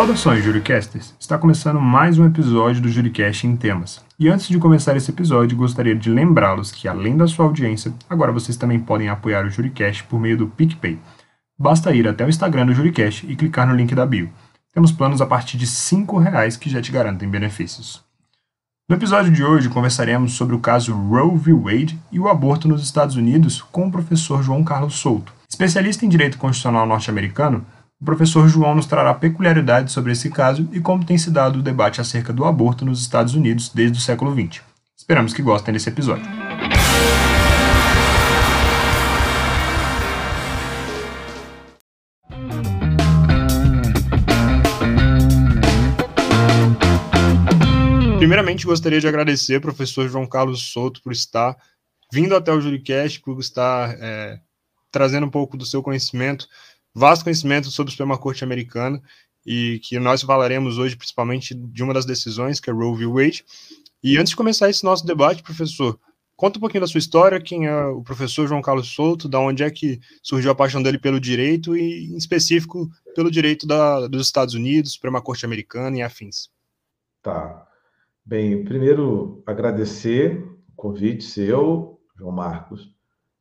Saudações, Juricasters! Está começando mais um episódio do Juricast em Temas. E antes de começar esse episódio, gostaria de lembrá-los que, além da sua audiência, agora vocês também podem apoiar o Juricast por meio do PicPay. Basta ir até o Instagram do Juricast e clicar no link da bio. Temos planos a partir de R$ reais que já te garantem benefícios. No episódio de hoje, conversaremos sobre o caso Roe v. Wade e o aborto nos Estados Unidos com o professor João Carlos Souto. Especialista em direito constitucional norte-americano, o professor João nos trará peculiaridades sobre esse caso e como tem se dado o debate acerca do aborto nos Estados Unidos desde o século XX. Esperamos que gostem desse episódio. Primeiramente, gostaria de agradecer ao professor João Carlos Souto por estar vindo até o Juricast, por estar é, trazendo um pouco do seu conhecimento vasto conhecimento sobre o Suprema Corte americana e que nós falaremos hoje principalmente de uma das decisões, que é Roe v. Wade. E antes de começar esse nosso debate, professor, conta um pouquinho da sua história, quem é o professor João Carlos Souto, da onde é que surgiu a paixão dele pelo direito e, em específico, pelo direito da, dos Estados Unidos, Suprema Corte Americana e afins. Tá. Bem, primeiro agradecer o convite seu, João Marcos,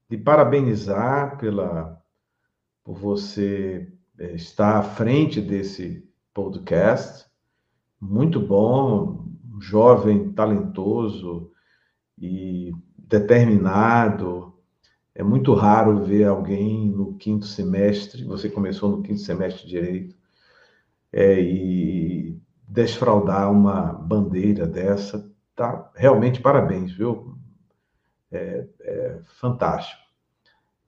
e parabenizar pela por você é, estar à frente desse podcast. Muito bom, jovem, talentoso e determinado. É muito raro ver alguém no quinto semestre, você começou no quinto semestre de Direito, é, e desfraudar uma bandeira dessa, tá? Realmente parabéns, viu? É, é fantástico.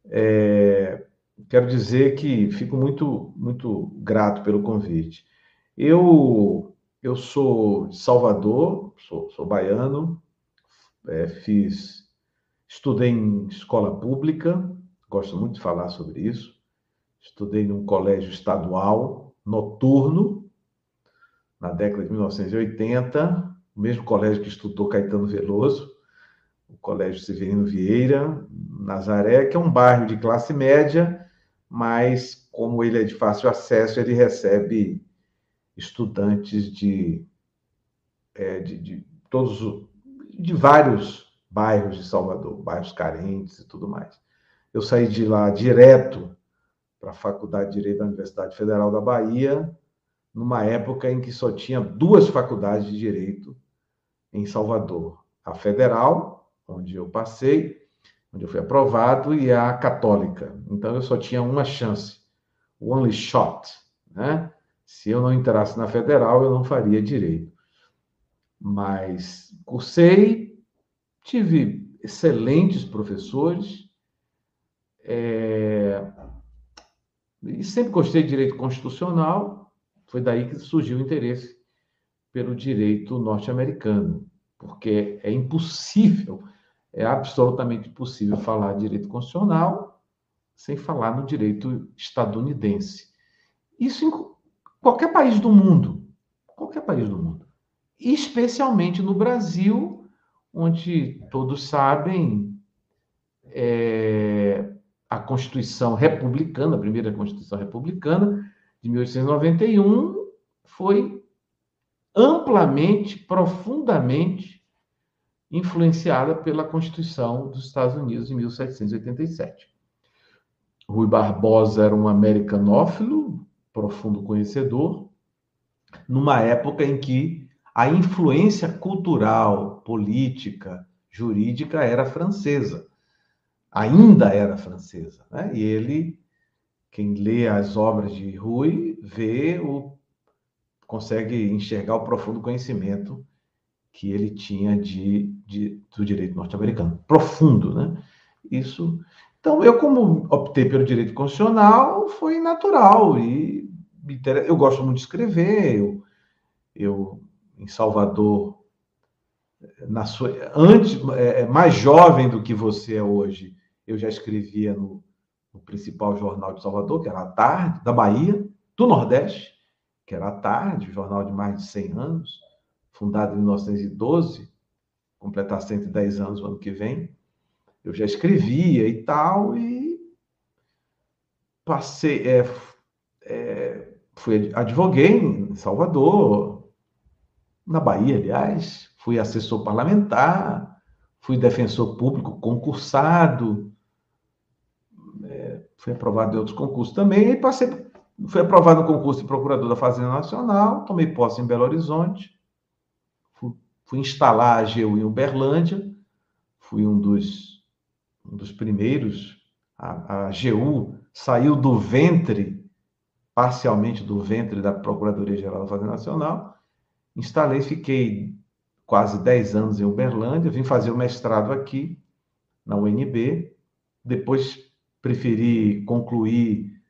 É, quero dizer que fico muito, muito grato pelo convite. Eu, eu sou de Salvador, sou, sou baiano, é, fiz, estudei em escola pública, gosto muito de falar sobre isso. Estudei num colégio estadual noturno, na década de 1980, o mesmo colégio que estudou Caetano Veloso, o Colégio Severino Vieira, Nazaré, que é um bairro de classe média, mas como ele é de fácil acesso, ele recebe estudantes de, é, de, de todos de vários bairros de Salvador, bairros carentes e tudo mais. Eu saí de lá direto para a Faculdade de Direito da Universidade Federal da Bahia, numa época em que só tinha duas faculdades de direito em Salvador: a Federal, onde eu passei, onde eu fui aprovado, e a católica. Então eu só tinha uma chance, only shot, né? Se eu não entrasse na federal, eu não faria direito. Mas cursei, tive excelentes professores, é... e sempre gostei de direito constitucional. Foi daí que surgiu o interesse pelo direito norte-americano, porque é impossível é absolutamente possível falar direito constitucional sem falar no direito estadunidense. Isso em qualquer país do mundo, qualquer país do mundo, especialmente no Brasil, onde todos sabem é, a Constituição republicana, a primeira Constituição republicana de 1891 foi amplamente, profundamente influenciada pela Constituição dos Estados Unidos em 1787. Rui Barbosa era um americanófilo, profundo conhecedor, numa época em que a influência cultural, política, jurídica era francesa. Ainda era francesa. Né? E ele, quem lê as obras de Rui, vê o consegue enxergar o profundo conhecimento que ele tinha de, de do direito norte-americano, profundo, né? Isso. Então, eu como optei pelo direito constitucional, foi natural e eu gosto muito de escrever. Eu, eu em Salvador, na sua, antes, é, é, mais jovem do que você é hoje, eu já escrevia no, no principal jornal de Salvador, que era a Tarde, da Bahia, do Nordeste, que era a Tarde, jornal de mais de 100 anos fundado em 1912, completar 110 anos no ano que vem. Eu já escrevia e tal, e passei, é, é, fui advoguei em Salvador, na Bahia, aliás, fui assessor parlamentar, fui defensor público concursado, é, fui aprovado em outros concursos também, e passei, fui aprovado no concurso de procurador da Fazenda Nacional, tomei posse em Belo Horizonte, fui, instalar a AGU em Uberlândia, fui um dos, um dos primeiros, a, a AGU saiu do ventre, parcialmente do ventre da Procuradoria-Geral da Fazenda Nacional, instalei, fiquei quase 10 anos em Uberlândia, vim fazer o mestrado aqui, na UNB, depois preferi concluir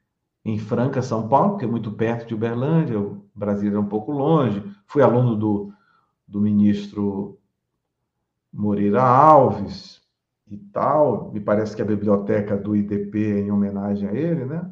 em Franca, São Paulo, que é muito perto de Uberlândia, o Brasil é um pouco longe, fui aluno do, do ministro Moreira Alves e tal, me parece que a biblioteca do IDP é em homenagem a ele, né?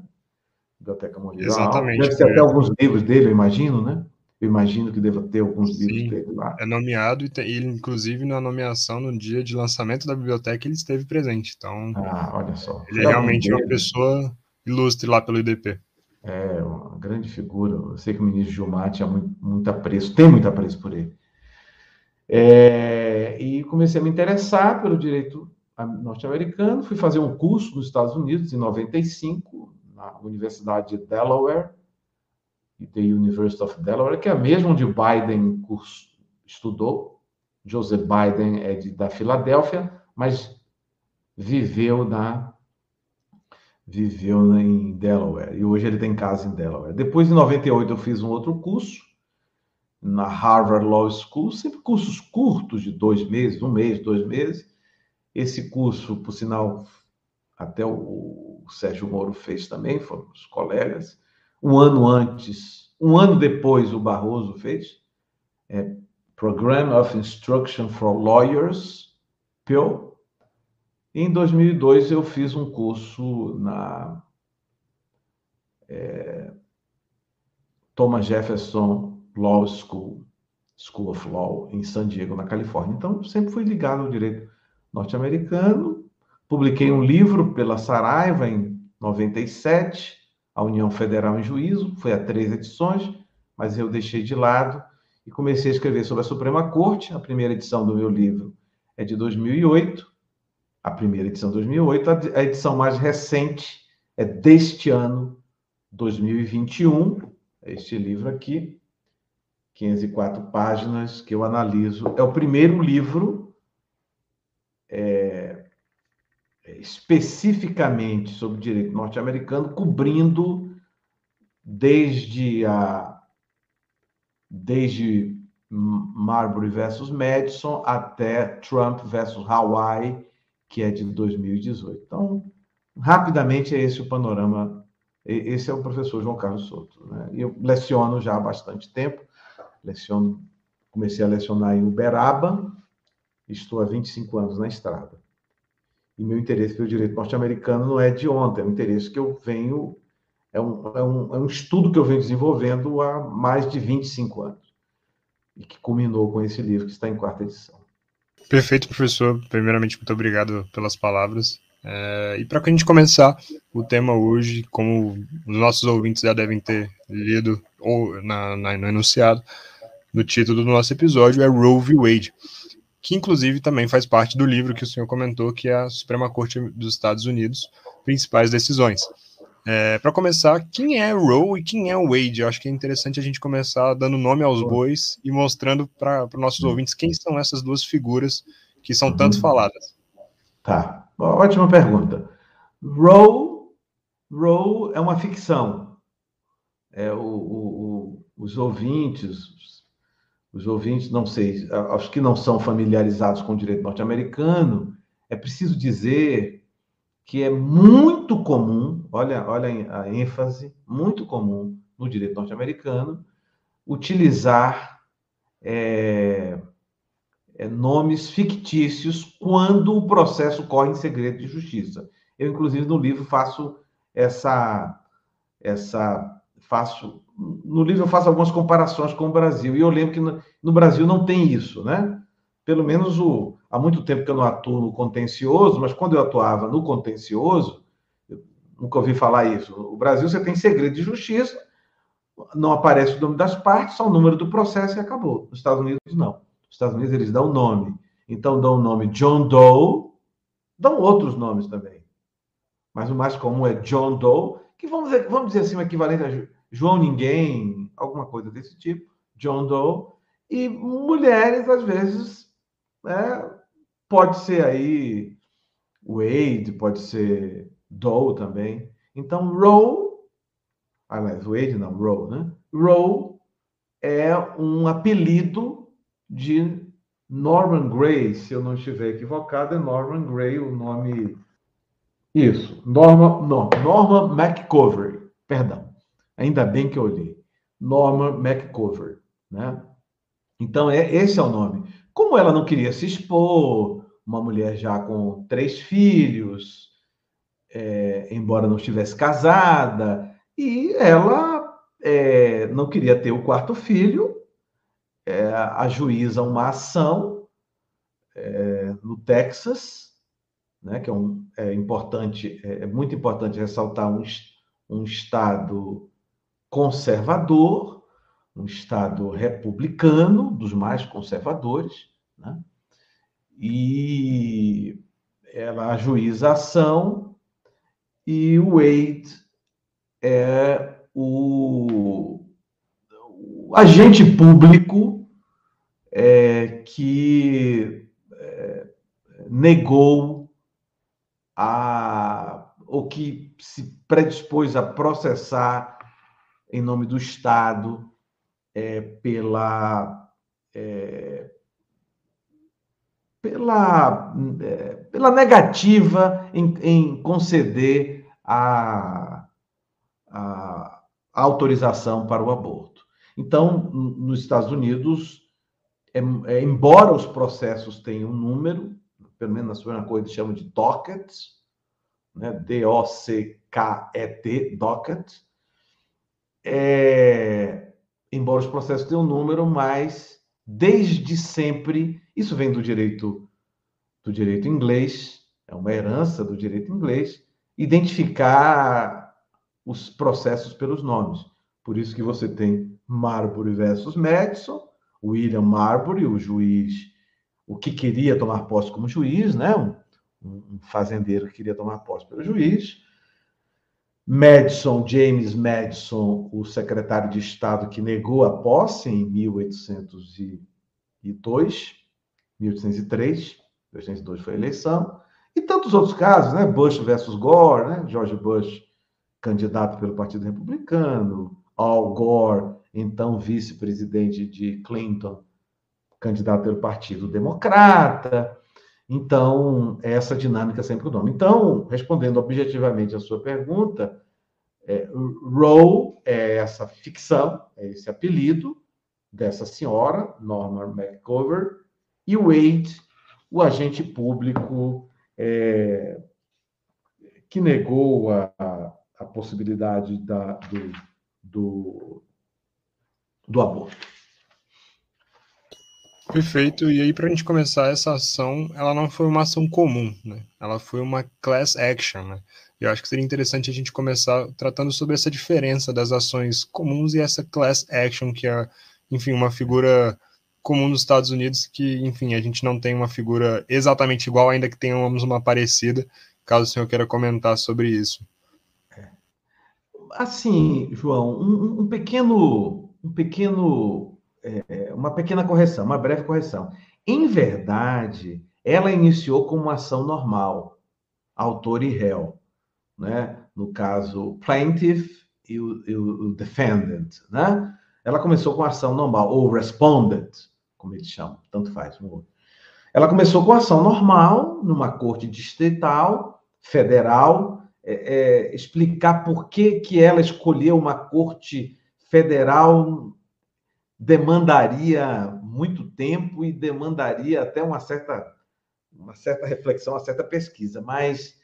Biblioteca Moreira Exatamente. Alves. Deve ter até alguns livros dele, eu imagino, né? Eu imagino que deva ter alguns Sim, livros dele lá. É nomeado e ele, inclusive, na nomeação, no dia de lançamento da biblioteca, ele esteve presente. Então, ah, olha só. ele é realmente uma pessoa ilustre lá pelo IDP. É, uma grande figura. Eu sei que o ministro Gilmar tinha muito, muito apreço, tem muito apreço por ele. É, e comecei a me interessar pelo direito norte-americano, fui fazer um curso nos Estados Unidos em 95, na Universidade de Delaware, the University of Delaware, que é a mesma onde Biden curso, estudou. Joseph Biden é de, da Filadélfia, mas viveu na viveu em Delaware e hoje ele tem casa em Delaware. Depois, em 98, eu fiz um outro curso na Harvard Law School, sempre cursos curtos de dois meses, um mês, dois meses. Esse curso, por sinal, até o, Sérgio Moro fez também, foram os colegas um ano antes, um ano depois, o Barroso fez, é, Program of Instruction for Lawyers, PIL. Em 2002, eu fiz um curso na é, Thomas Jefferson Law School, School of Law, em San Diego, na Califórnia. Então, sempre fui ligado ao direito norte-americano. Publiquei um livro pela Saraiva em 97, a União Federal em Juízo, foi a três edições, mas eu deixei de lado e comecei a escrever sobre a Suprema Corte. A primeira edição do meu livro é de 2008, a primeira edição de 2008, a edição mais recente é deste ano, 2021, é este livro aqui, 504 páginas que eu analiso. É o primeiro livro é, especificamente sobre direito norte-americano, cobrindo desde a desde Marbury versus Madison até Trump versus Hawaii, que é de 2018. Então, rapidamente é esse o panorama. Esse é o professor João Carlos Souto. Né? Eu leciono já há bastante tempo. Leciono, comecei a lecionar em Uberaba. Estou há 25 anos na estrada. E meu interesse pelo direito norte-americano não é de ontem, é um interesse que eu venho, é um, é, um, é um estudo que eu venho desenvolvendo há mais de 25 anos. E que culminou com esse livro que está em quarta edição. Perfeito, professor. Primeiramente, muito obrigado pelas palavras. É, e para a gente começar o tema hoje, como os nossos ouvintes já devem ter lido ou na, na, no enunciado, no título do nosso episódio, é Roe v. Wade que inclusive também faz parte do livro que o senhor comentou, que é a Suprema Corte dos Estados Unidos, principais decisões. É, para começar, quem é Roe e quem é Wade? Eu acho que é interessante a gente começar dando nome aos bois e mostrando para os nossos ouvintes quem são essas duas figuras que são tanto faladas. Tá, ótima pergunta. Roe, Roe é uma ficção. É, o, o, o, os ouvintes, os ouvintes, não sei, aos que não são familiarizados com o direito norte-americano, é preciso dizer que é muito comum, olha, olha a ênfase, muito comum no direito norte-americano, utilizar é, é, nomes fictícios quando o processo corre em segredo de justiça. Eu, inclusive, no livro faço essa, essa faço no livro eu faço algumas comparações com o Brasil, e eu lembro que no, no Brasil não tem isso, né? Pelo menos o, há muito tempo que eu não atuo no contencioso, mas quando eu atuava no contencioso, nunca ouvi falar isso. No Brasil você tem segredo de justiça, não aparece o nome das partes, só o número do processo e acabou. Nos Estados Unidos, não. Nos Estados Unidos, eles dão nome. Então, dão o nome John Doe, dão outros nomes também. Mas o mais comum é John Doe, que vamos dizer, vamos dizer assim, o equivalente a João Ninguém, alguma coisa desse tipo, John Doe. E mulheres, às vezes, né, pode ser aí Wade, pode ser Doe também. Então, Roe, aliás, Wade não, Roe, né? Roe é um apelido de Norman Gray, se eu não estiver equivocado, é Norman Gray o nome. Isso, Norma, não, Norma McCovery, perdão. Ainda bem que eu li. Norma McCovery, né? Então, é, esse é o nome. Como ela não queria se expor, uma mulher já com três filhos, é, embora não estivesse casada, e ela é, não queria ter o quarto filho, é, ajuiza uma ação é, no Texas, né, que é, um, é importante, é, é muito importante ressaltar um, um estado conservador, um estado republicano, dos mais conservadores, né? e ela ajuiza a ação e o Wade é o, o agente público é, que é, negou a ou que se predispôs a processar em nome do Estado é, pela é, pela, é, pela negativa em, em conceder a, a, a, autorização para o aborto. Então, nos Estados Unidos, é, é, embora os processos tenham um número, pelo menos na Suprema Corte chamam de dockets, né? D-O-C-K-E-T, docket, é, embora os processos tenham um número, mas desde sempre isso vem do direito do direito inglês, é uma herança do direito inglês, identificar os processos pelos nomes. Por isso que você tem Marbury versus Madison, William Marbury, o juiz, o que queria tomar posse como juiz, né? Um, um fazendeiro que queria tomar posse pelo juiz. Madison, James Madison, o secretário de Estado que negou a posse em 1802, 1803, 1802 foi a eleição, e tantos outros casos, né? Bush versus Gore, né? George Bush, candidato pelo Partido Republicano, Al Gore, então vice-presidente de Clinton, candidato pelo Partido Democrata. Então, essa dinâmica sempre o nome. Então, respondendo objetivamente a sua pergunta, é, Roe é essa ficção, é esse apelido dessa senhora, Norma McCover, e Wade, o agente público é, que negou a, a possibilidade da, do, do, do aborto. Perfeito. E aí, para a gente começar essa ação, ela não foi uma ação comum, né? Ela foi uma class action, né? E eu acho que seria interessante a gente começar tratando sobre essa diferença das ações comuns e essa class action, que é, enfim, uma figura comum nos Estados Unidos, que, enfim, a gente não tem uma figura exatamente igual, ainda que tenhamos uma parecida, caso o senhor queira comentar sobre isso. É. Assim, João, um, um pequeno, um pequeno, é, uma pequena correção, uma breve correção. Em verdade, ela iniciou como uma ação normal, autor e réu, né? No caso, plaintiff e o, e o defendant, né? Ela começou com ação normal, ou respondent, como eles chamam, tanto faz. Ela começou com ação normal, numa corte distrital, federal, é, é, explicar por que, que ela escolheu uma corte federal demandaria muito tempo e demandaria até uma certa, uma certa reflexão, uma certa pesquisa. Mas,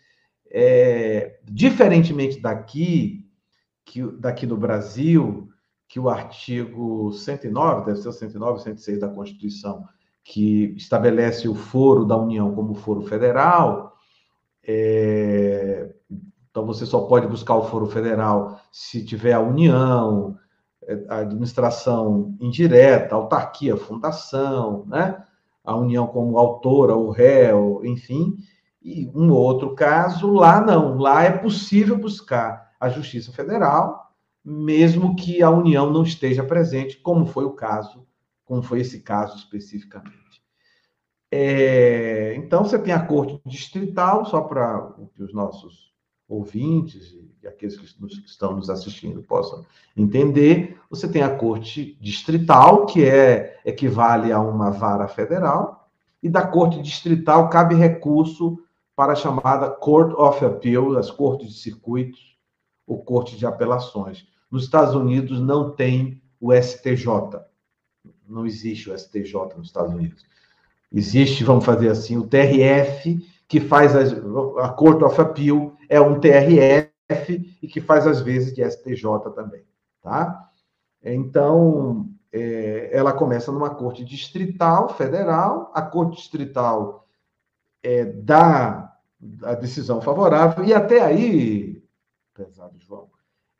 é, diferentemente daqui, que, daqui do Brasil, que o artigo 109, deve ser o 109, 106 da Constituição, que estabelece o foro da União como foro federal, é... então você só pode buscar o foro federal se tiver a União, a administração indireta, autarquia, fundação, né? a União como autora, o réu, enfim, e um outro caso, lá não, lá é possível buscar a Justiça Federal, mesmo que a União não esteja presente, como foi o caso, como foi esse caso especificamente. É, então, você tem a Corte Distrital, só para os nossos ouvintes e aqueles que estão nos assistindo possam entender, você tem a Corte Distrital, que é equivale a uma vara federal, e da Corte Distrital cabe recurso para a chamada Court of Appeal, as cortes de circuitos, ou corte de apelações. Nos Estados Unidos não tem o STJ. Não existe o STJ nos Estados Unidos. Existe, vamos fazer assim, o TRF, que faz as, a Court of Appeal é um TRF e que faz às vezes de STJ também, tá? Então, é, ela começa numa corte distrital federal, a corte distrital é, dá a decisão favorável, e até aí, pesado João,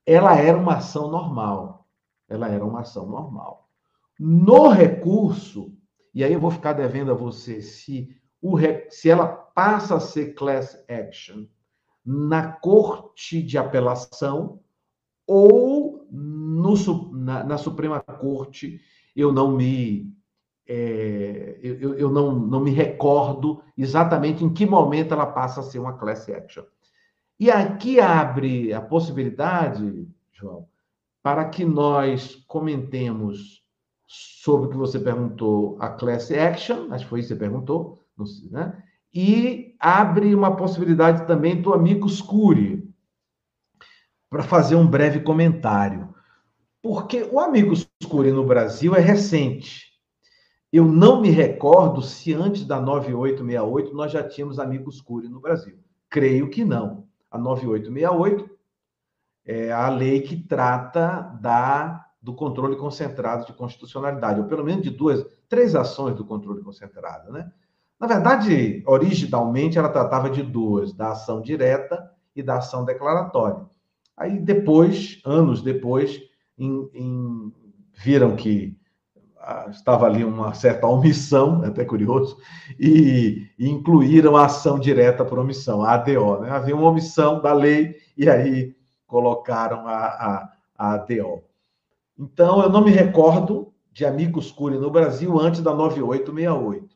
ela era uma ação normal. Ela era uma ação normal. No recurso, e aí eu vou ficar devendo a você se, o, se ela passa a ser class action na corte de apelação ou no, na, na Suprema Corte, eu não me é, eu, eu não, não me recordo exatamente em que momento ela passa a ser uma class action. E aqui abre a possibilidade, João, para que nós comentemos sobre o que você perguntou, a class action, acho que foi isso que você perguntou, né? e abre uma possibilidade também do amigo Scuri, para fazer um breve comentário. Porque o amigo Scuri no Brasil é recente. Eu não me recordo se antes da 9868 nós já tínhamos amigos Cury no Brasil. Creio que não. A 9868 é a lei que trata da do controle concentrado de constitucionalidade, ou pelo menos de duas, três ações do controle concentrado, né? Na verdade, originalmente ela tratava de duas, da ação direta e da ação declaratória. Aí depois, anos depois, em, em, viram que estava ali uma certa omissão, é até curioso, e, e, incluíram a ação direta por omissão, a ADO. Né? Havia uma omissão da lei e aí colocaram a, a, a ADO. Então, eu não me recordo de amigos curi no Brasil antes da 9868.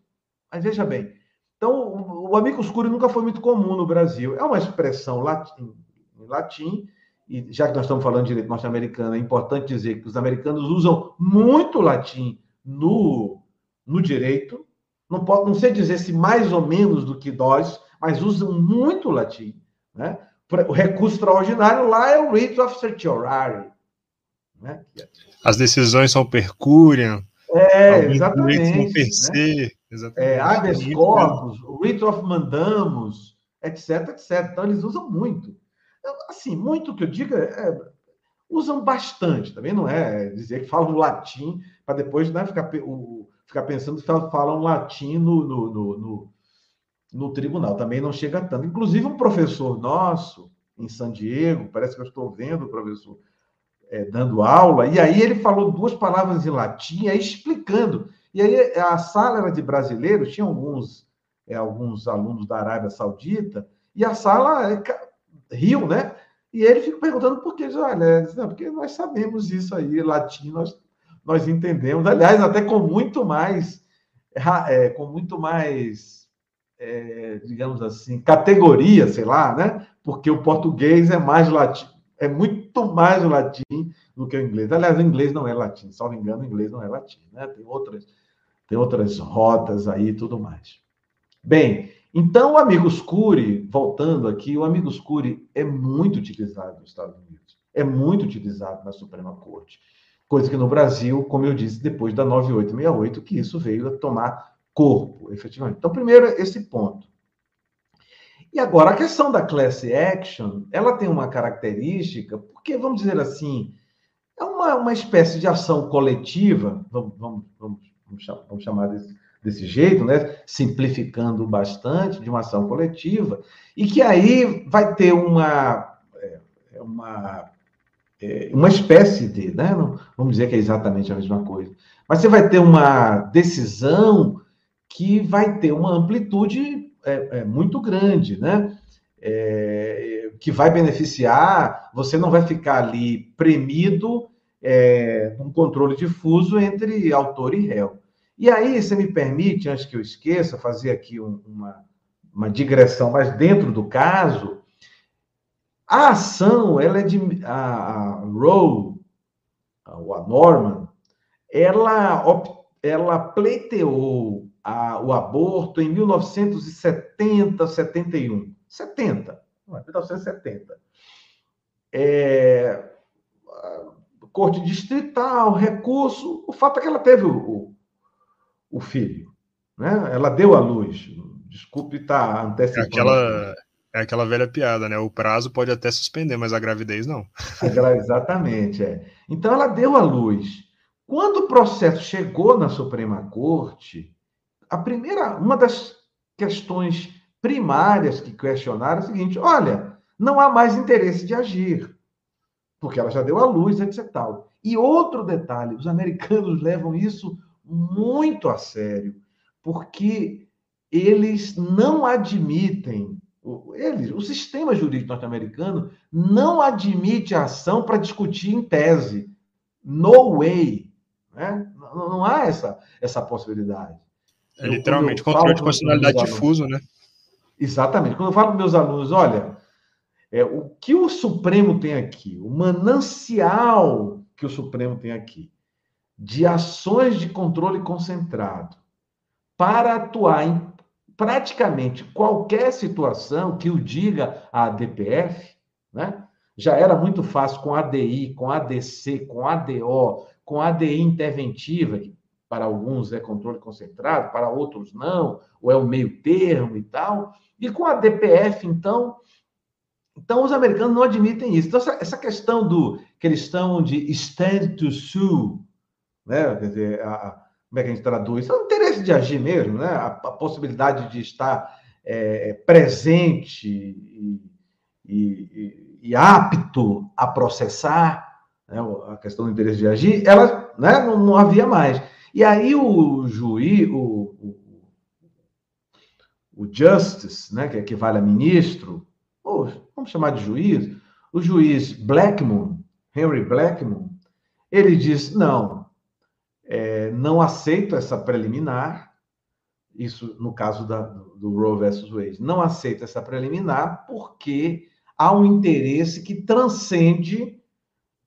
Mas veja bem, então o, o amigos curi nunca foi muito comum no Brasil. É uma expressão latim, em latim e já que nós estamos falando de direito norte-americano, é importante dizer que os americanos usam muito latim no, no direito. Não, pode, não sei dizer se mais ou menos do que nós, mas usam muito latim. Né? O recurso extraordinário lá é o writ of certiorari. Né? As decisões são per curiam. É, exatamente. Né? Exatamente. É, habeas corpus, writ of mandamus, etc, etc. Então, eles usam muito assim, muito que eu diga, é, usam bastante, também não é dizer que falam latim para depois né, ficar, o, ficar pensando que falam latim no, no, no, no, no tribunal, também não chega tanto. Inclusive, um professor nosso, em San Diego, parece que eu estou vendo o professor é, dando aula, e aí ele falou duas palavras em latim, aí explicando. E aí a sala era de brasileiros, tinha alguns, é, alguns alunos da Arábia Saudita, e a sala é, riu, né? E ele fica perguntando por que, olha, não, porque nós sabemos isso aí, latim, nós, nós entendemos, aliás, até com muito mais, é, com muito mais, é, digamos assim, categoria, sei lá, né? Porque o português é mais latim, é muito mais o latim do que o inglês. Aliás, o inglês não é latim, me engano, o inglês não é latim, né? Tem outras, tem outras rotas aí e tudo mais. Bem, então, o Amigos Curi, voltando aqui, o Amigos Curi é muito utilizado nos Estados Unidos, é muito utilizado na Suprema Corte. Coisa que no Brasil, como eu disse, depois da 9868, que isso veio a tomar corpo, efetivamente. Então, primeiro, esse ponto. E agora, a questão da class action, ela tem uma característica, porque, vamos dizer assim, é uma, uma espécie de ação coletiva, vamos, vamos, vamos, vamos chamar desse, desse jeito, né? simplificando bastante, de uma ação coletiva, e que aí vai ter uma, é, é uma é, uma espécie de, né? Não, vamos dizer que é exatamente a mesma coisa. Mas você vai ter uma decisão que vai ter uma amplitude é, é, muito grande, né? É, que vai beneficiar, você não vai ficar ali premido é, um controle difuso entre autor e réu. E aí, você me permite, antes que eu esqueça, fazer aqui um, uma, uma digressão, mas dentro do caso, a ação, ela é de. A, a Roe, ou a Norman, ela, ela pleiteou a, o aborto em 1970, 71. 70, 1970. É, corte distrital, recurso. O fato é que ela teve o, o, o filho. Né? Ela deu a luz. Desculpe estar antecipando. É aquela, é aquela velha piada, né? O prazo pode até suspender, mas a gravidez não. Exatamente, é. Então ela deu a luz. Quando o processo chegou na Suprema Corte, a primeira, uma das questões primárias que questionaram é o seguinte: olha, não há mais interesse de agir, porque ela já deu a luz, etc. Tal. E outro detalhe: os americanos levam isso muito a sério, porque eles não admitem, eles, o sistema jurídico norte-americano não admite a ação para discutir em tese. No way. Né? Não, não há essa, essa possibilidade. É literalmente controle de constitucionalidade difuso, né? Exatamente. Quando eu falo para meus alunos, olha, é, o que o Supremo tem aqui, o manancial que o Supremo tem aqui, de ações de controle concentrado, para atuar em praticamente qualquer situação que o diga a DPF, né? Já era muito fácil com ADI, com ADC, com ADO, com ADI interventiva, que para alguns é controle concentrado, para outros não, ou é o meio termo e tal. E com a DPF, então, então os americanos não admitem isso. Então, essa, questão do que eles estão de stand to sue, né? Quer dizer, a, como é que a gente traduz? É o interesse de agir mesmo, né? A, a possibilidade de estar é, presente e, e, e, apto a processar né? a questão do interesse de agir, ela né? não, não havia mais. E aí o juiz, o, o, o justice, né, que equivale a ministro, ou vamos chamar de juiz, o juiz Blackmun, Henry Blackmun, ele diz, não, é, não aceito essa preliminar, isso no caso da, do Roe versus Wade, não aceito essa preliminar porque há um interesse que transcende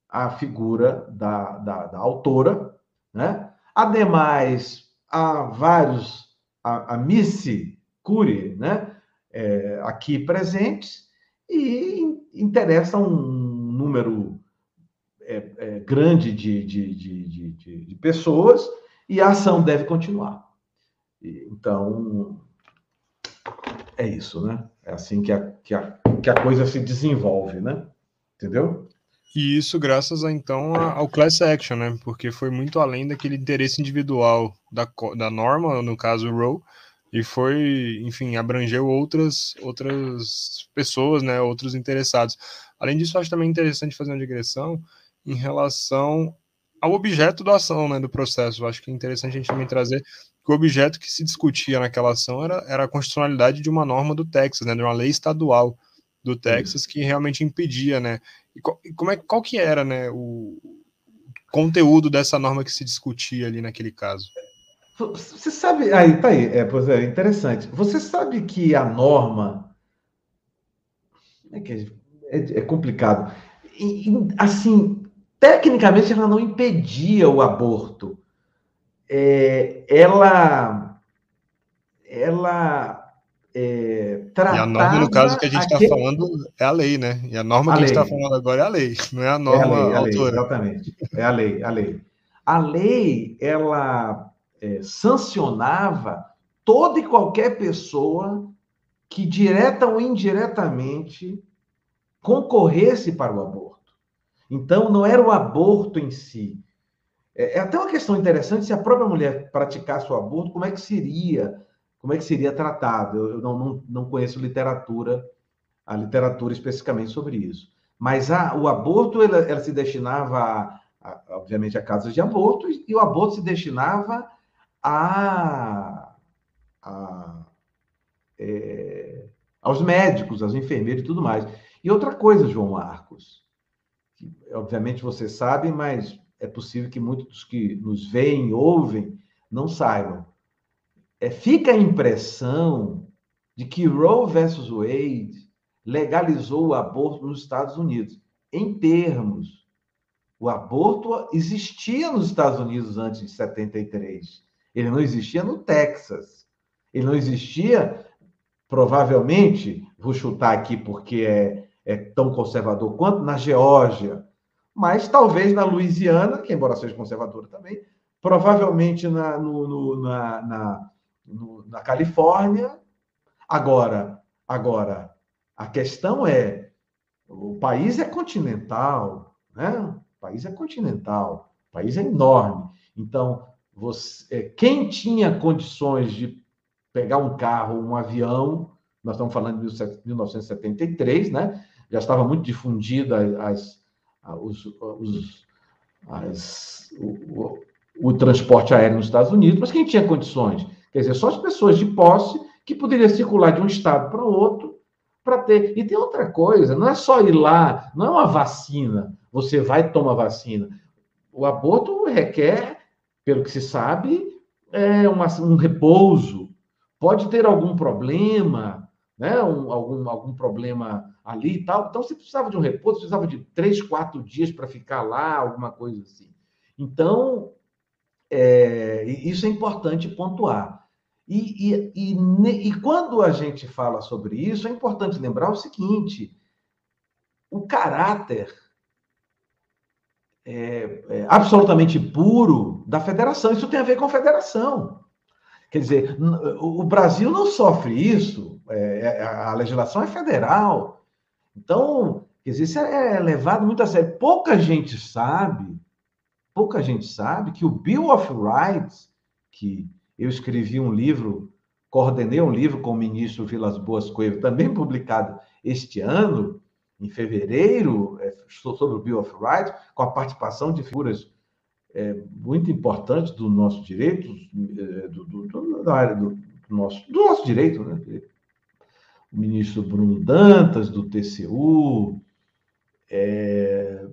a figura da, da, da autora, né? Ademais, há vários, a, a Missy Curie, né? É, aqui presentes, e interessa um número é, é, grande de, de, de, de, pessoas, e a ação deve continuar. Então, é isso, né? É assim que a, que a, que a coisa se desenvolve, né? Entendeu? E isso graças a, então ao class action, né? Porque foi muito além daquele interesse individual da, da norma, no caso Roe, e foi, enfim, abrangeu outras outras pessoas, né? Outros interessados. Além disso, acho também interessante fazer uma digressão em relação ao objeto da ação, né? Do processo. Acho que é interessante a gente também trazer que o objeto que se discutia naquela ação era, era a constitucionalidade de uma norma do Texas, né? De uma lei estadual do Texas que realmente impedia, né? E qual, como é, qual que era, né, o conteúdo dessa norma que se discutia ali naquele caso? Você sabe, aí tá aí, é, pois é, interessante. Você sabe que a norma é, que é, é complicado. E, assim, tecnicamente ela não impedia o aborto. É, ela ela é, e a norma, no caso que a gente está aquele... falando, é a lei, né? E a norma a que lei. a gente está falando agora é a lei, não é a norma é a lei, a lei, exatamente, é a lei, a lei. A lei, ela é, sancionava toda e qualquer pessoa que, direta ou indiretamente, concorresse para o aborto. Então, não era o aborto em si. É, é até uma questão interessante se a própria mulher praticasse o aborto, como é que seria como é que seria tratado? Eu, não, não, não conheço literatura, a literatura especificamente sobre isso. Mas a, o aborto, ela, ela se destinava, a, a, obviamente, a casos de aborto, e o aborto se destinava a, a é, aos médicos, aos enfermeiros e tudo mais. E outra coisa, João Marcos, que, obviamente você sabe, mas é possível que muitos dos que nos veem, ouvem, não saibam. É, fica a impressão de que Roe versus Wade legalizou o aborto nos Estados Unidos. Em termos, o aborto existia nos Estados Unidos antes de 73. Ele não existia no Texas. Ele não existia, provavelmente, vou chutar aqui porque é, é tão conservador quanto, na Geórgia. Mas talvez na Louisiana, que embora seja conservadora também, provavelmente na, no, no, na, na, no, na Califórnia. Agora, agora, a questão é, o país é continental, né? O país é continental, o país é enorme. Então, você, é, quem tinha condições de pegar um carro, um avião, nós estamos falando de 1973, né? Já estava muito difundida as, os, os, as, o, o, o transporte aéreo nos Estados Unidos, mas quem tinha condições? Quer dizer, só as pessoas de posse que poderiam circular de um estado para outro para ter. E tem outra coisa, não é só ir lá, não é uma vacina, você vai e toma vacina. O aborto requer, pelo que se sabe, é uma, um repouso. Pode ter algum problema, né? Um, algum, algum problema ali e tal. Então, você precisava de um repouso, precisava de três, quatro dias para ficar lá, alguma coisa assim. Então, é, isso é importante pontuar. E, e, e, e, quando a gente fala sobre isso, é importante lembrar o seguinte: o caráter é, é absolutamente puro da federação. Isso tem a ver com a federação. Quer dizer, o Brasil não sofre isso, é, é, a legislação é federal. Então, quer dizer, isso é levado muito a sério. Pouca gente sabe, pouca gente sabe que o Bill of Rights, que eu escrevi um livro, coordenei um livro com o ministro Vilas Boas Coelho, também publicado este ano, em fevereiro, é, sobre o Bill of Rights, com a participação de figuras é, muito importantes do nosso direito, é, do, do, do, da área do, nosso, do nosso direito, né? O ministro Bruno Dantas, do TCU, é,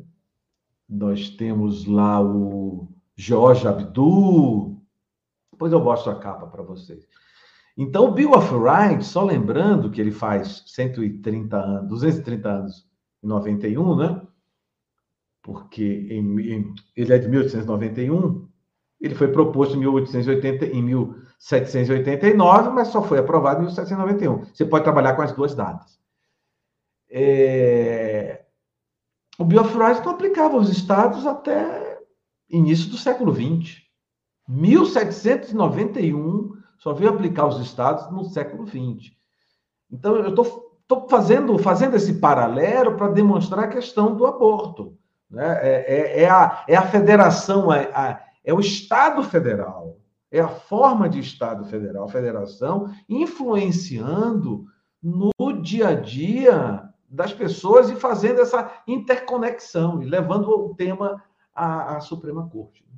nós temos lá o Jorge Abdu, depois eu mostro a capa para vocês. Então, o Bill of Rights, só lembrando que ele faz 130 anos, 230 anos em 91, né? Porque em, em, ele é de 1891, ele foi proposto em 1880, em 1789, mas só foi aprovado em 1791. Você pode trabalhar com as duas datas. É... O Bill of Rights não aplicava aos estados até início do século XX. 1791 só veio aplicar os estados no século XX. Então, eu estou fazendo, fazendo esse paralelo para demonstrar a questão do aborto. Né? É, é, é, a, é a federação, é, a, é o Estado federal, é a forma de Estado federal, a federação, influenciando no dia a dia das pessoas e fazendo essa interconexão e levando o tema à, à Suprema Corte.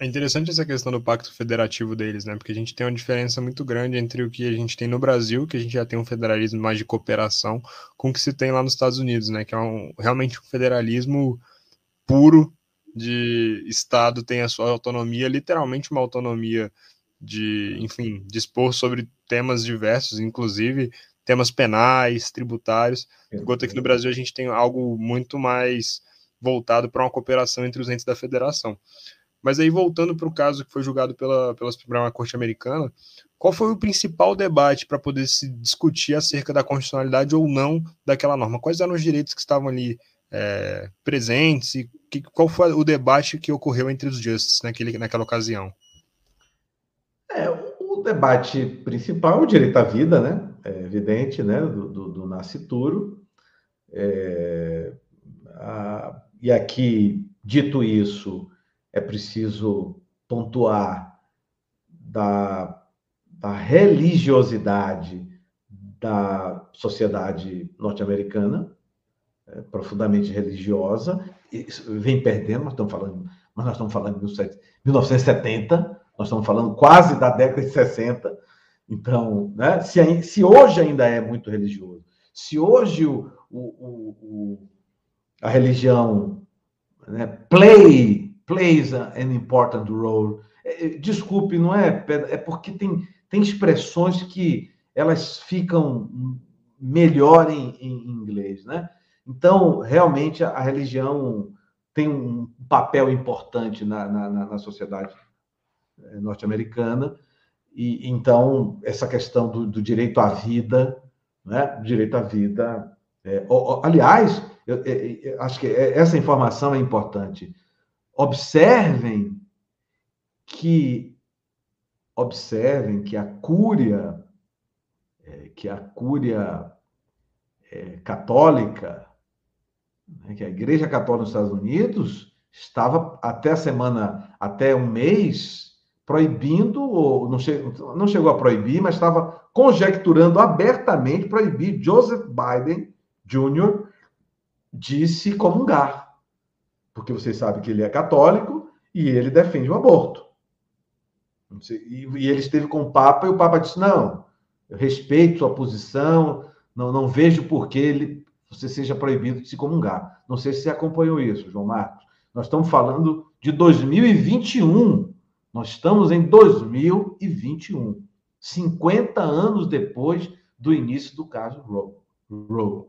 É interessante essa questão do pacto federativo deles, né? Porque a gente tem uma diferença muito grande entre o que a gente tem no Brasil, que a gente já tem um federalismo mais de cooperação, com o que se tem lá nos Estados Unidos, né? Que é um, realmente um federalismo puro de Estado, tem a sua autonomia, literalmente uma autonomia de, enfim, dispor sobre temas diversos, inclusive temas penais, tributários, enquanto aqui no Brasil a gente tem algo muito mais voltado para uma cooperação entre os entes da federação. Mas aí, voltando para o caso que foi julgado pela, pela Suprema Corte Americana, qual foi o principal debate para poder se discutir acerca da constitucionalidade ou não daquela norma? Quais eram os direitos que estavam ali é, presentes e que, qual foi o debate que ocorreu entre os justices naquele, naquela ocasião? É, o debate principal é o direito à vida, né? É evidente, né? Do, do, do nascituro. É, a, e aqui, dito isso, é preciso pontuar da, da religiosidade da sociedade norte-americana. é, profundamente religiosa, vem perdendo, nós estamos falando, mas nós estamos falando de 1970, nós estamos falando quase da década de 60. Então, né, se, se hoje ainda é muito religioso, se hoje o, o, o a religião né, play, plays an important role, é, é, desculpe, não é? É porque tem, tem expressões que elas ficam melhor em, em inglês, né? Então, realmente, a, religião tem um papel importante na, na, na sociedade eh, norte-americana, e então essa questão do, do, direito à vida, né? direito à vida. É, aliás, eu, eu, eu, acho que essa informação é importante. Observem que observem que a cúria é, que a cúria é, católica né, que a Igreja Católica nos Estados Unidos estava até a semana até um mês proibindo ou não, che não chegou a proibir mas estava conjecturando abertamente proibir Joseph Biden Jr. de se comungar porque vocês sabem que ele é católico e ele defende o aborto e, e ele esteve com o Papa e o Papa disse: não, eu respeito sua posição, não, não vejo por que ele, você seja proibido de se comungar. Não sei se você acompanhou isso, João Marcos. Nós estamos falando de 2021. Nós estamos em 2021, 50 anos depois do início do caso Roe.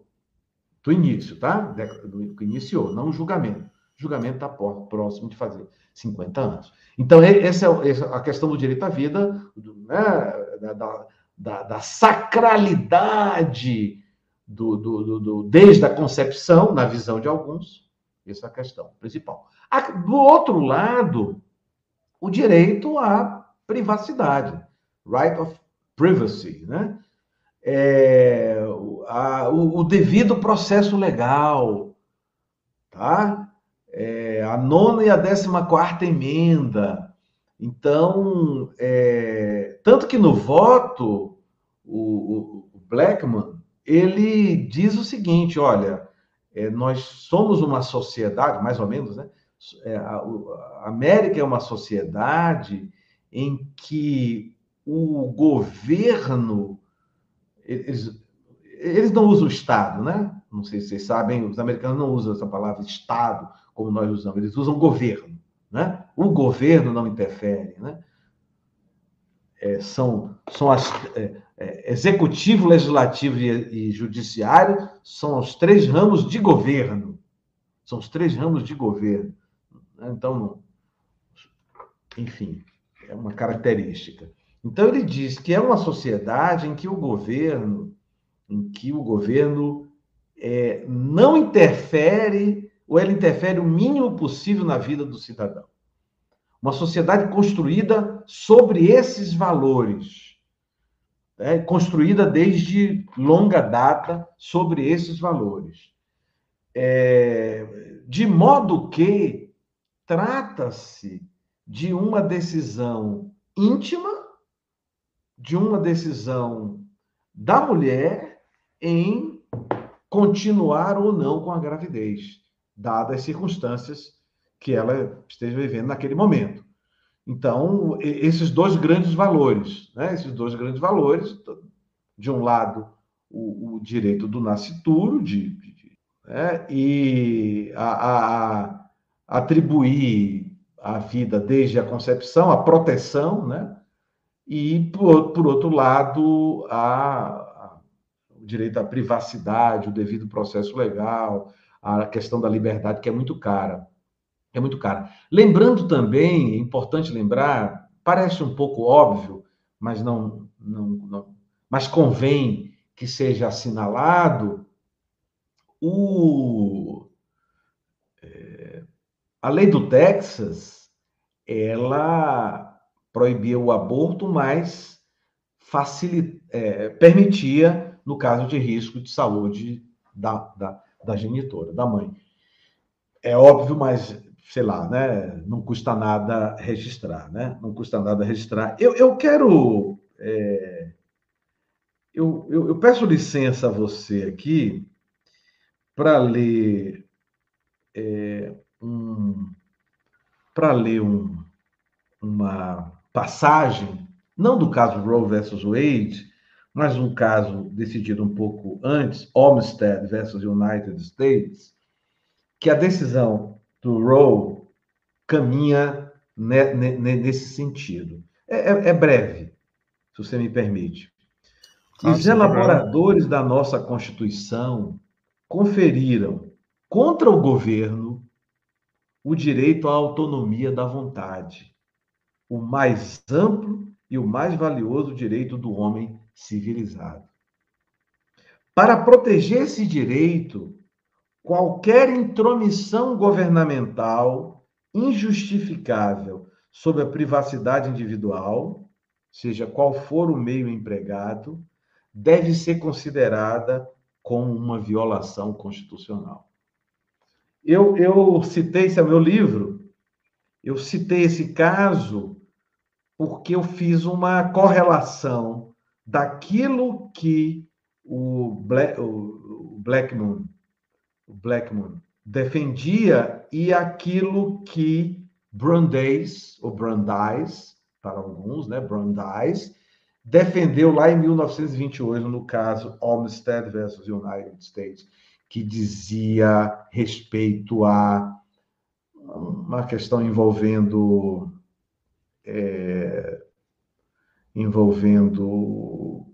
Do início, tá? Do que iniciou, não julgamento. Julgamento está próximo de fazer 50 anos. Então, essa é a questão do direito à vida, né, da, da, da, sacralidade do, do, do, desde a concepção, na visão de alguns, essa é a questão principal. Do outro lado, o direito à privacidade, right of privacy, né? É, a, o, o devido processo legal, tá? A nona e a décima quarta emenda. Então, é, tanto que no voto, o, o, Blackman, ele diz o seguinte, olha, é, nós somos uma sociedade, mais ou menos, né? É, a, a América é uma sociedade em que o governo, eles, eles não usam o Estado, né? Não sei se vocês sabem, os americanos não usam essa palavra Estado, como nós usamos, eles usam governo. Né? O governo não interfere. Né? É, são, são as, é, é, executivo, legislativo e, e, judiciário são os três ramos de governo. São os três ramos de governo. Então, enfim, é uma característica. Então ele diz que é uma sociedade em que o governo, em que o governo é, não interfere ou ela interfere o mínimo possível na vida do cidadão. Uma sociedade construída sobre esses valores, né? construída desde longa data sobre esses valores. É, de modo que trata-se de uma decisão íntima, de uma decisão da mulher em continuar ou não com a gravidez dadas as circunstâncias que ela esteja vivendo naquele momento. Então, esses dois grandes valores, né? esses dois grandes valores, de um lado, o, o direito do nascituro, de, de né? e a, a, atribuir a vida desde a concepção, a proteção, né? e, por, por outro lado, a, a, o direito à privacidade, o devido processo legal, a questão da liberdade, que é muito cara. É muito cara. Lembrando também, é importante lembrar, parece um pouco óbvio, mas não, não, não mas convém que seja assinalado o, é, a lei do Texas, ela proibia o aborto, mas facilita, é, permitia no caso de risco de saúde da, da, da genitora, da mãe. É óbvio, mas sei lá, né? Não custa nada registrar, né? Não custa nada registrar. Eu, eu quero. É... Eu, eu, eu, peço licença a você aqui para ler é, um, para ler um, uma passagem, não do caso Roe versus Wade, mas um caso decidido um pouco antes, Olmsted versus United States, que a decisão do Roe caminha nesse sentido. É, é, é breve, se você me permite. Os elaboradores da nossa Constituição conferiram contra o governo o direito à autonomia da vontade, o mais amplo e o mais valioso direito do homem civilizado. Para proteger esse direito, qualquer intromissão governamental injustificável sobre a privacidade individual, seja qual for o meio empregado, deve ser considerada como uma violação constitucional. Eu, eu citei, esse é o meu livro, eu citei esse caso porque eu fiz uma correlação daquilo que o, Black, o Blackmun, o defendia e aquilo que Brandeis, ou Brandeis, para alguns, né, Brandeis, defendeu lá em 1928, no caso Olmsted versus United States, que dizia respeito a uma questão envolvendo é, envolvendo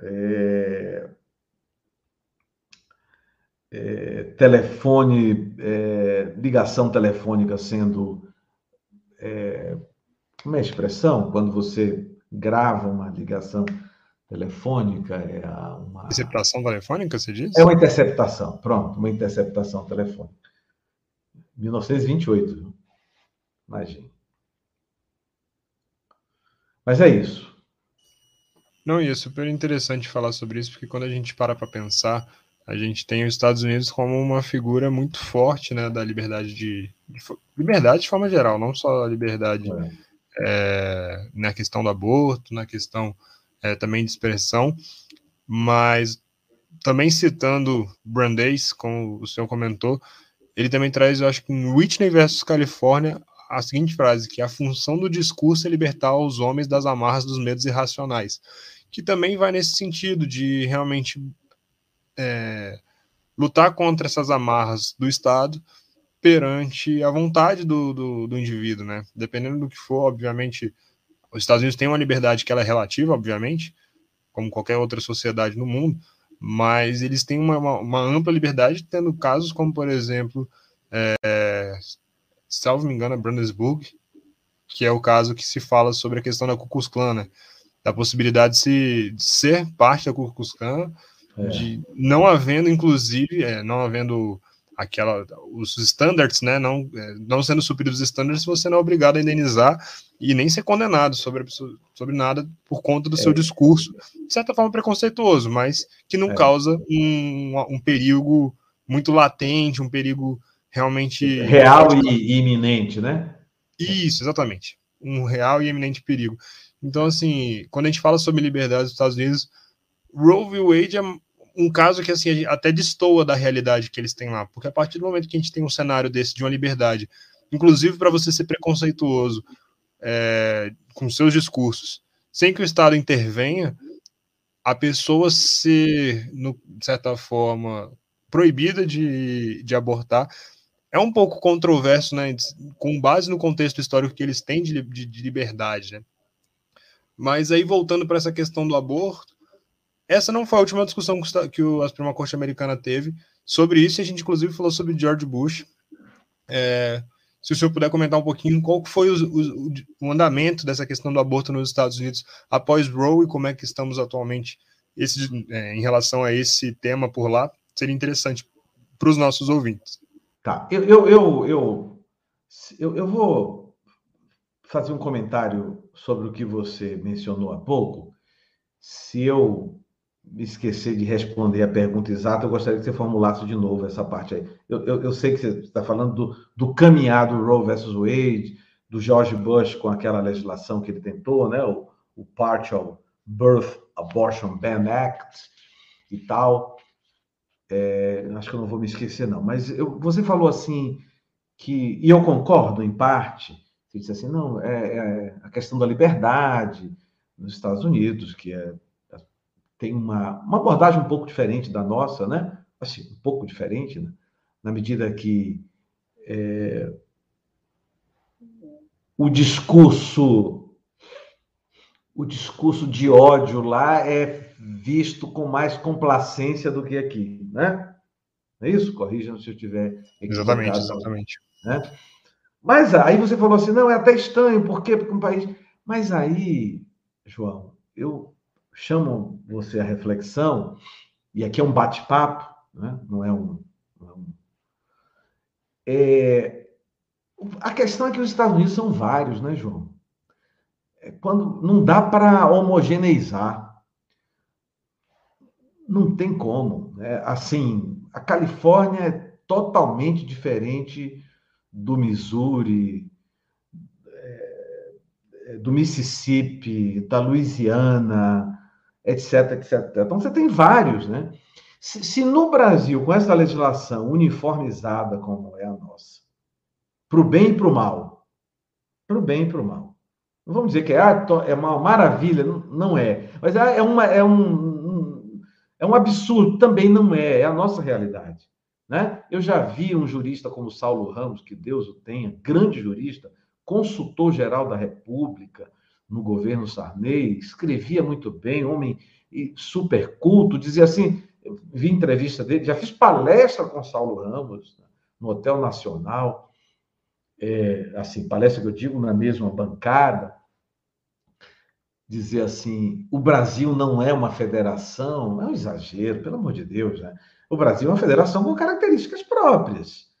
é, é, telefone, é, ligação telefônica sendo é, como é a expressão quando você grava uma ligação telefônica, é uma... Interceptação telefônica, você diz? É uma interceptação, pronto, uma interceptação telefônica. 1928, imagine. Mas é isso. Não, e é super interessante falar sobre isso, porque quando a gente para para pensar, a gente tem os Estados Unidos como uma figura muito forte né, da liberdade de, de liberdade de forma geral, não só a liberdade é é, na questão do aborto, na questão é, também de expressão, mas também citando Brandeis, como o senhor comentou, ele também traz, eu acho que em Whitney versus Califórnia, a seguinte frase, que a função do discurso é libertar os homens das amarras dos medos irracionais, que também vai nesse sentido de realmente é, lutar contra essas amarras do Estado, perante a vontade do, do, do, indivíduo, né? Dependendo do que for, obviamente, os Estados Unidos têm uma liberdade que ela é relativa, obviamente, como qualquer outra sociedade no mundo, mas eles têm uma, uma, uma ampla liberdade, tendo casos como, por exemplo, é, salvo me engano, é Brandenburg, que é o caso que se fala sobre a questão da Ku Klux Klan, né? da possibilidade de, se, de ser parte da Ku Klux Klan, é. de não havendo, inclusive, é, não havendo aquela os standards, né, não, é, não sendo supridos os standards, você não é obrigado a indenizar e nem ser condenado sobre, sobre nada por conta do é. seu discurso, de certa forma preconceituoso, mas que não é. causa um, um perigo muito latente, um perigo realmente real e, e iminente, né? Isso, exatamente, um real e iminente perigo. Então, assim, quando a gente fala sobre liberdade dos Estados Unidos, Roe v. Wade é um caso que assim até destoa da realidade que eles têm lá, porque a partir do momento que a gente tem um cenário desse de uma liberdade, inclusive para você ser preconceituoso é, com seus discursos, sem que o Estado intervenha, a pessoa ser, no, de certa forma, proibida de, de abortar é um pouco controverso, né, com base no contexto histórico que eles têm de, de, de liberdade, né? Mas aí voltando para essa questão do aborto essa não foi a última discussão que a Suprema Corte Americana teve sobre isso, a gente inclusive falou sobre George Bush. É, se o senhor puder comentar um pouquinho qual foi o, o, o, andamento dessa questão do aborto nos Estados Unidos após Roe e como é que estamos atualmente esse, é, em relação a esse tema por lá, seria interessante para os nossos ouvintes. Tá, eu, eu, eu, eu, eu, eu vou fazer um comentário sobre o que você mencionou há pouco. Se eu me esquecer de responder a pergunta exata, eu gostaria que você formulasse de novo essa parte aí. Eu, eu, eu sei que você está falando do, do caminhar do Roe versus Wade, do George Bush com aquela legislação que ele tentou, né? o, o Partial Birth Abortion Ban Act e tal. É, acho que eu não vou me esquecer, não, mas eu, você falou assim que, e eu concordo em parte, você disse assim, não, é, é a questão da liberdade nos Estados Unidos, que é, tem uma, uma abordagem um pouco diferente da nossa, né? Assim, um pouco diferente, né? na medida que é, o discurso o discurso de ódio lá é visto com mais complacência do que aqui, né? Não é isso? Corrija se eu tiver Exatamente, exatamente. Né? Mas aí você falou assim, não, é até estranho, por quê? Porque um país... Mas aí, João, eu chamo você à reflexão, e aqui é um bate-papo, né? não é um... Não é um... É... A questão é que os Estados Unidos são vários, né, João? É quando não dá para homogeneizar. Não tem como. Né? Assim, a Califórnia é totalmente diferente do Missouri, é, é, do Mississippi, da Louisiana, etc, etc. Então você tem vários, né? Se, se no Brasil, com essa legislação uniformizada como é a nossa, para o bem e para o mal, para o bem e para o mal, não vamos dizer que é, ah, é uma maravilha, não, não é. Mas é, é, uma, é, um, um, é um absurdo, também não é, é a nossa realidade. Né? Eu já vi um jurista como Saulo Ramos, que Deus o tenha, grande jurista, consultor-geral da República no governo Sarney, escrevia muito bem, homem super culto, dizia assim, vi entrevista dele, já fiz palestra com Saulo Ramos né, no Hotel Nacional, é, assim, palestra que eu digo na mesma bancada, dizer assim, o Brasil não é uma federação, é um exagero, pelo amor de Deus, né? O Brasil é uma federação com características próprias.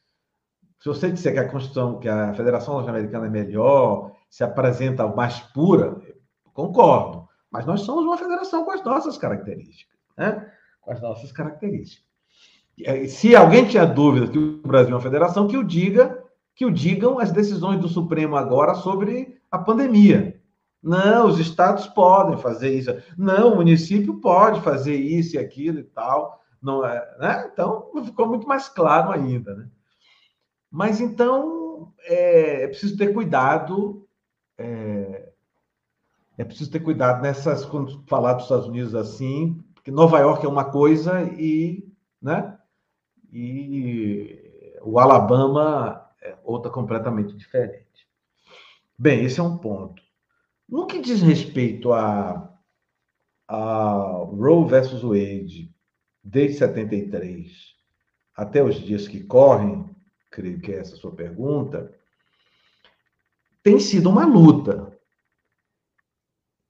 Se você disser que a Constituição, que a Federação Norte-Americana é melhor, se apresenta mais pura, concordo. Mas nós somos uma federação com as nossas características, né? Com as nossas características. Se alguém tinha dúvida que o Brasil é uma federação, que o diga que o digam as decisões do Supremo agora sobre a pandemia. Não, os estados podem fazer isso. Não, o município pode fazer isso e aquilo e tal. Não é, né? Então, ficou muito mais claro ainda. Né? Mas então é, é preciso ter cuidado. É, é, preciso ter cuidado nessas. Quando falar dos Estados Unidos assim, porque Nova York é uma coisa e. Né? E o Alabama é outra completamente diferente. Bem, esse é um ponto. No que diz respeito a, a Roe versus Wade, desde 73 até os dias que correm, creio que é essa a sua pergunta, tem sido uma luta.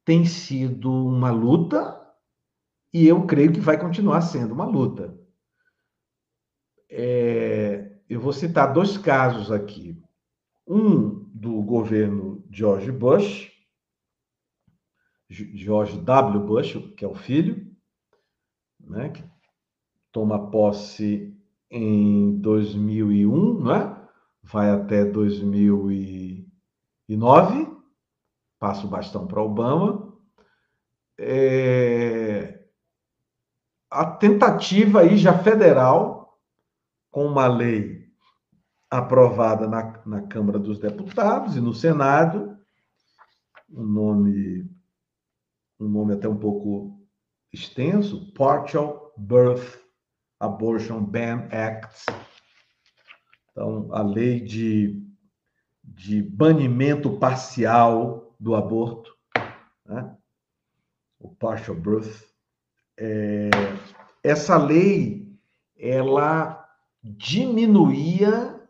Tem sido uma luta e eu creio que vai continuar sendo uma luta. É, eu vou citar dois casos aqui. Um do governo George Bush, George W. Bush, que é o filho, né, que toma posse em 2001, né, vai até 2009, passa o bastão para Obama. É, a tentativa aí já federal com uma lei aprovada na, na Câmara dos Deputados e no Senado, um nome, um nome até um pouco extenso, Partial Birth Abortion Ban Act. Então, a lei de, de banimento parcial do aborto, né? o Partial Birth. É, essa lei, ela diminuía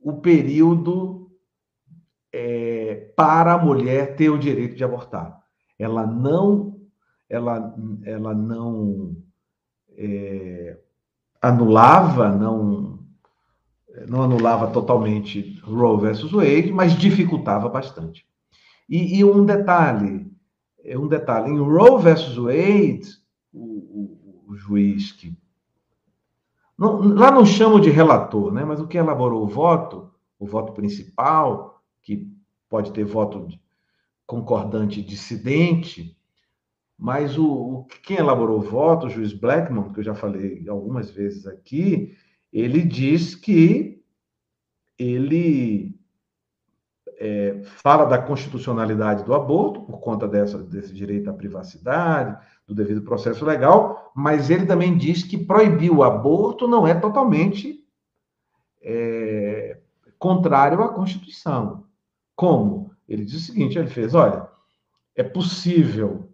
o período é, para a mulher ter o direito de abortar. Ela não, ela, ela não é, anulava, não, não anulava totalmente Roe versus Wade, mas dificultava bastante. E, e um detalhe, um detalhe, em Roe versus Wade, o, o, o juiz que não, lá não chamam de relator, né? mas o que elaborou o voto, o voto principal, que pode ter voto concordante dissidente, mas o, o, quem elaborou o voto, o juiz Blackman, que eu já falei algumas vezes aqui, ele diz que ele é, fala da constitucionalidade do aborto, por conta dessa, desse direito à privacidade, do devido processo legal, mas ele também diz que proibir o aborto não é totalmente é, contrário à Constituição. Como? Ele diz o seguinte: ele fez, olha, é possível,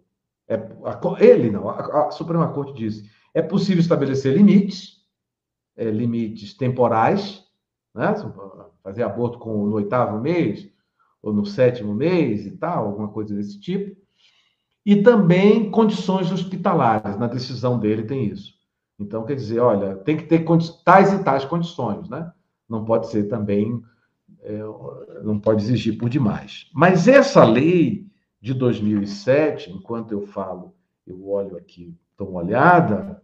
é, a, ele não, a, a, Suprema Corte diz, é possível estabelecer limites, é, limites temporais, né? fazer aborto com, no oitavo mês, ou no sétimo mês e tal, alguma coisa desse tipo, e também condições hospitalares, na decisão dele tem isso. Então, quer dizer, olha, tem que ter tais e tais condições, né? Não pode ser também, não pode exigir por demais. Mas essa lei de 2007, enquanto eu falo, eu olho aqui, dou uma olhada,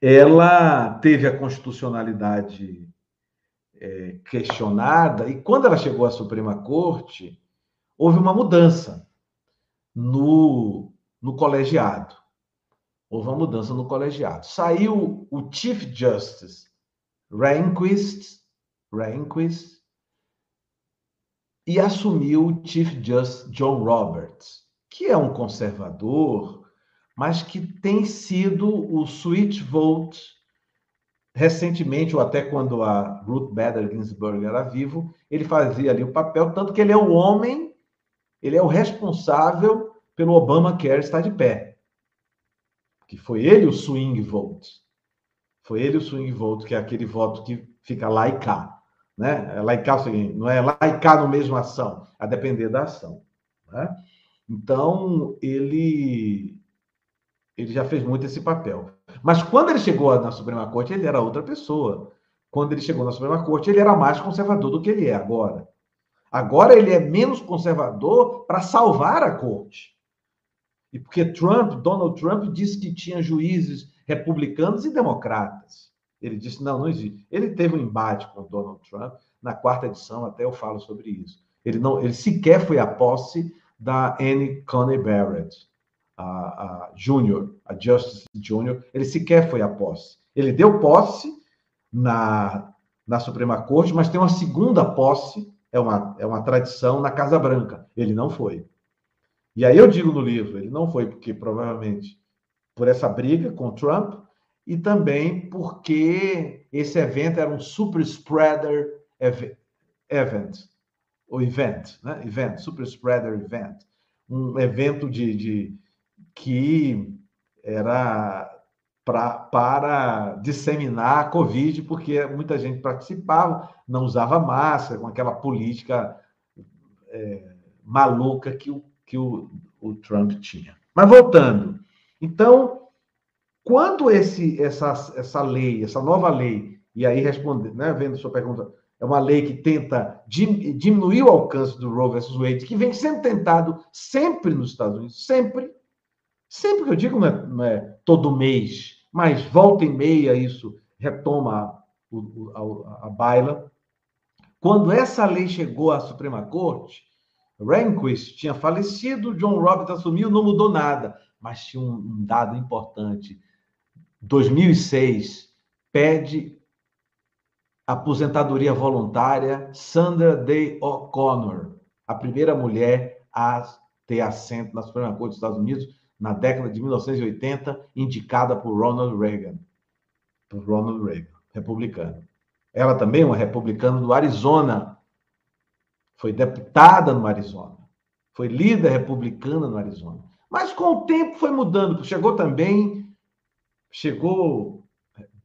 ela teve a constitucionalidade é, questionada, e quando ela chegou à Suprema Corte, houve uma mudança no, no colegiado. Houve uma mudança no colegiado. Saiu o Chief Justice Rehnquist, Rehnquist e assumiu o Chief Justice John Roberts, que é um conservador, mas que tem sido o switch vote recentemente, ou até quando a Ruth Bader Ginsburg era vivo, ele fazia ali o papel, tanto que ele é o homem, ele é o responsável pelo Obamacare estar de pé. Que foi ele o swing vote. Foi ele o swing vote, que é aquele voto que fica lá e cá. Né? Cá é o seguinte, não é cá no mesmo ação, a depender da ação. Né? Então, ele, ele já fez muito esse papel. Mas quando ele chegou na Suprema Corte, ele era outra pessoa. Quando ele chegou na Suprema Corte, ele era mais conservador do que ele é agora. Agora ele é menos conservador para salvar a corte. E porque Trump, Donald Trump, disse que tinha juízes republicanos e democratas. Ele disse: não, não existe. Ele teve um embate com Donald Trump na quarta edição, até eu falo sobre isso. Ele não, ele sequer foi à posse da Anne Coney Barrett a, a Júnior, a Justice Júnior, ele sequer foi à posse. Ele deu posse na, na Suprema Corte, mas tem uma segunda posse, é uma, é uma tradição na Casa Branca. Ele não foi. E aí eu digo no livro, ele não foi porque provavelmente por essa briga com Trump e também porque esse evento era um super spreader event, o event, né? Event, super spreader event, um evento de, de que era pra, para disseminar a Covid, porque muita gente participava, não usava máscara, com aquela política é, maluca que, o, que o, o Trump tinha. Mas voltando, então, quando esse, essa, essa lei, essa nova lei, e aí respondendo, né, vendo sua pergunta, é uma lei que tenta diminuir o alcance do Roe versus Wade, que vem sendo tentado sempre nos Estados Unidos, sempre, Sempre que eu digo, não é, não é todo mês, mas volta e meia isso retoma a, a, a baila. Quando essa lei chegou à Suprema Corte, Rehnquist tinha falecido, John Roberts assumiu, não mudou nada. Mas tinha um, um dado importante. 2006 pede aposentadoria voluntária Sandra Day O'Connor, a primeira mulher a ter assento na Suprema Corte dos Estados Unidos, na década de 1980, indicada por Ronald Reagan. Por Ronald Reagan, republicano. Ela também é uma republicana do Arizona. Foi deputada no Arizona. Foi líder republicana no Arizona. Mas com o tempo foi mudando. Chegou também, chegou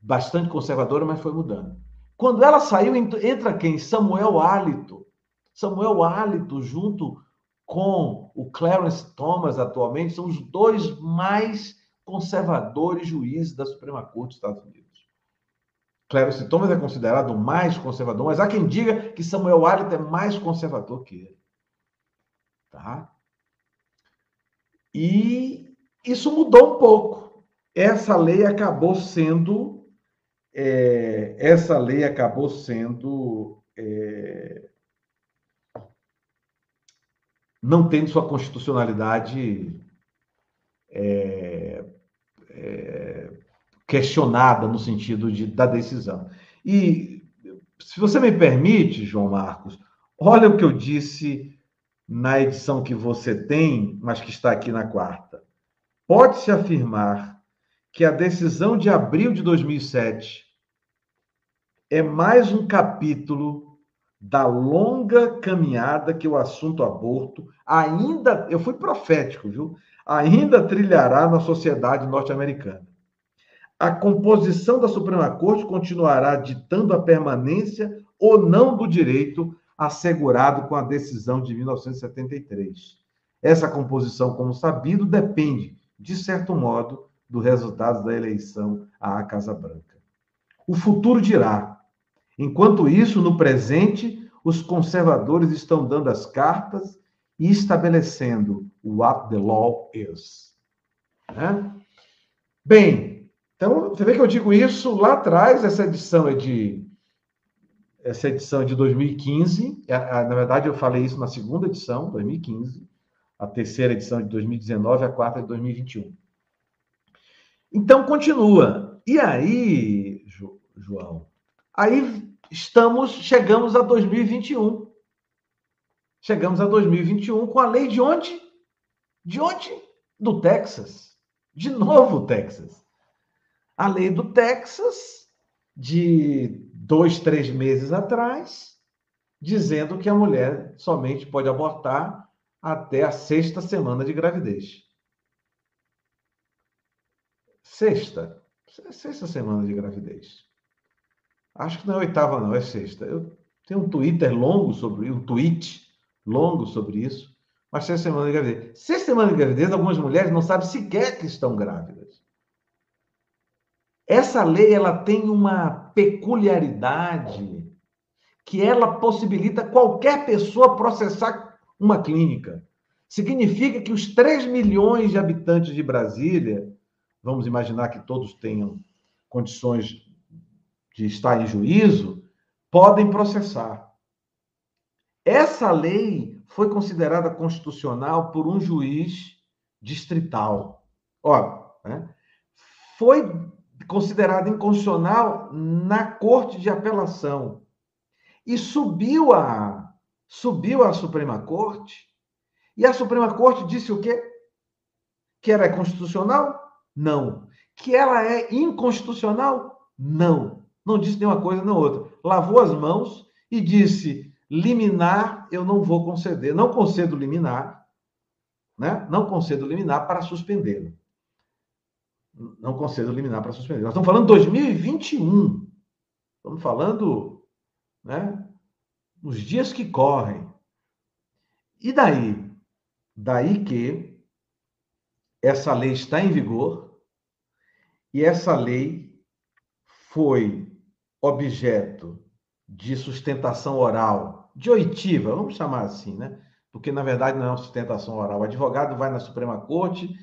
bastante conservadora, mas foi mudando. Quando ela saiu, entra quem? Samuel Alito. Samuel Alito, junto com o Clarence Thomas atualmente, são os dois mais conservadores juízes da Suprema Corte dos Estados Unidos. Clarence Thomas é considerado o mais conservador, mas há quem diga que Samuel Alito é mais conservador que ele. Tá? E isso mudou um pouco. Essa lei acabou sendo é, essa lei acabou sendo é, não tendo sua constitucionalidade é, é, questionada no sentido de, da decisão. E, se você me permite, João Marcos, olha o que eu disse na edição que você tem, mas que está aqui na quarta. Pode-se afirmar que a decisão de abril de 2007 é mais um capítulo da longa caminhada que o assunto aborto ainda, eu fui profético, viu? Ainda trilhará na sociedade norte-americana. A composição da Suprema Corte continuará ditando a permanência ou não do direito assegurado com a decisão de 1973. Essa composição, como sabido, depende, de certo modo, do resultado da eleição à Casa Branca. O futuro dirá. Enquanto isso, no presente, os conservadores estão dando as cartas e estabelecendo what the law is. Né? Bem, então, você vê que eu digo isso lá atrás, essa edição é de essa edição é de 2015. É, na verdade, eu falei isso na segunda edição, 2015. A terceira edição é de 2019, a quarta é de 2021. Então, continua. E aí, João? Aí estamos, chegamos a 2021. Chegamos a 2021 com a lei de onde? De onde? Do Texas. De novo, Texas. A lei do Texas, de dois, três meses atrás, dizendo que a mulher somente pode abortar até a sexta semana de gravidez. Sexta. Sexta semana de gravidez. Acho que não é oitava, não, é sexta. Eu tenho um Twitter longo sobre um tweet longo sobre isso, mas sexta semana de gravidez. Sexta semana de gravidez, algumas mulheres não sabem sequer que estão grávidas. Essa lei ela tem uma peculiaridade que ela possibilita qualquer pessoa processar uma clínica. Significa que os 3 milhões de habitantes de Brasília, vamos imaginar que todos tenham condições de estar em juízo, podem processar. Essa lei foi considerada constitucional por um juiz distrital. Ó, né? foi considerada inconstitucional na Corte de Apelação e subiu a subiu à Suprema Corte e a Suprema Corte disse o quê? Que ela é constitucional? Não. Que ela é inconstitucional? Não. Não disse nenhuma coisa nem outra. Lavou as mãos e disse: liminar eu não vou conceder, não concedo liminar, né? Não concedo liminar para suspendê-lo não concedo liminar para suspender. Nós estamos falando de 2021. Estamos falando, né, nos dias que correm. E daí? Daí que essa lei está em vigor e essa lei foi objeto de sustentação oral, de oitiva, vamos chamar assim, né? Porque na verdade não é uma sustentação oral. O advogado vai na Suprema Corte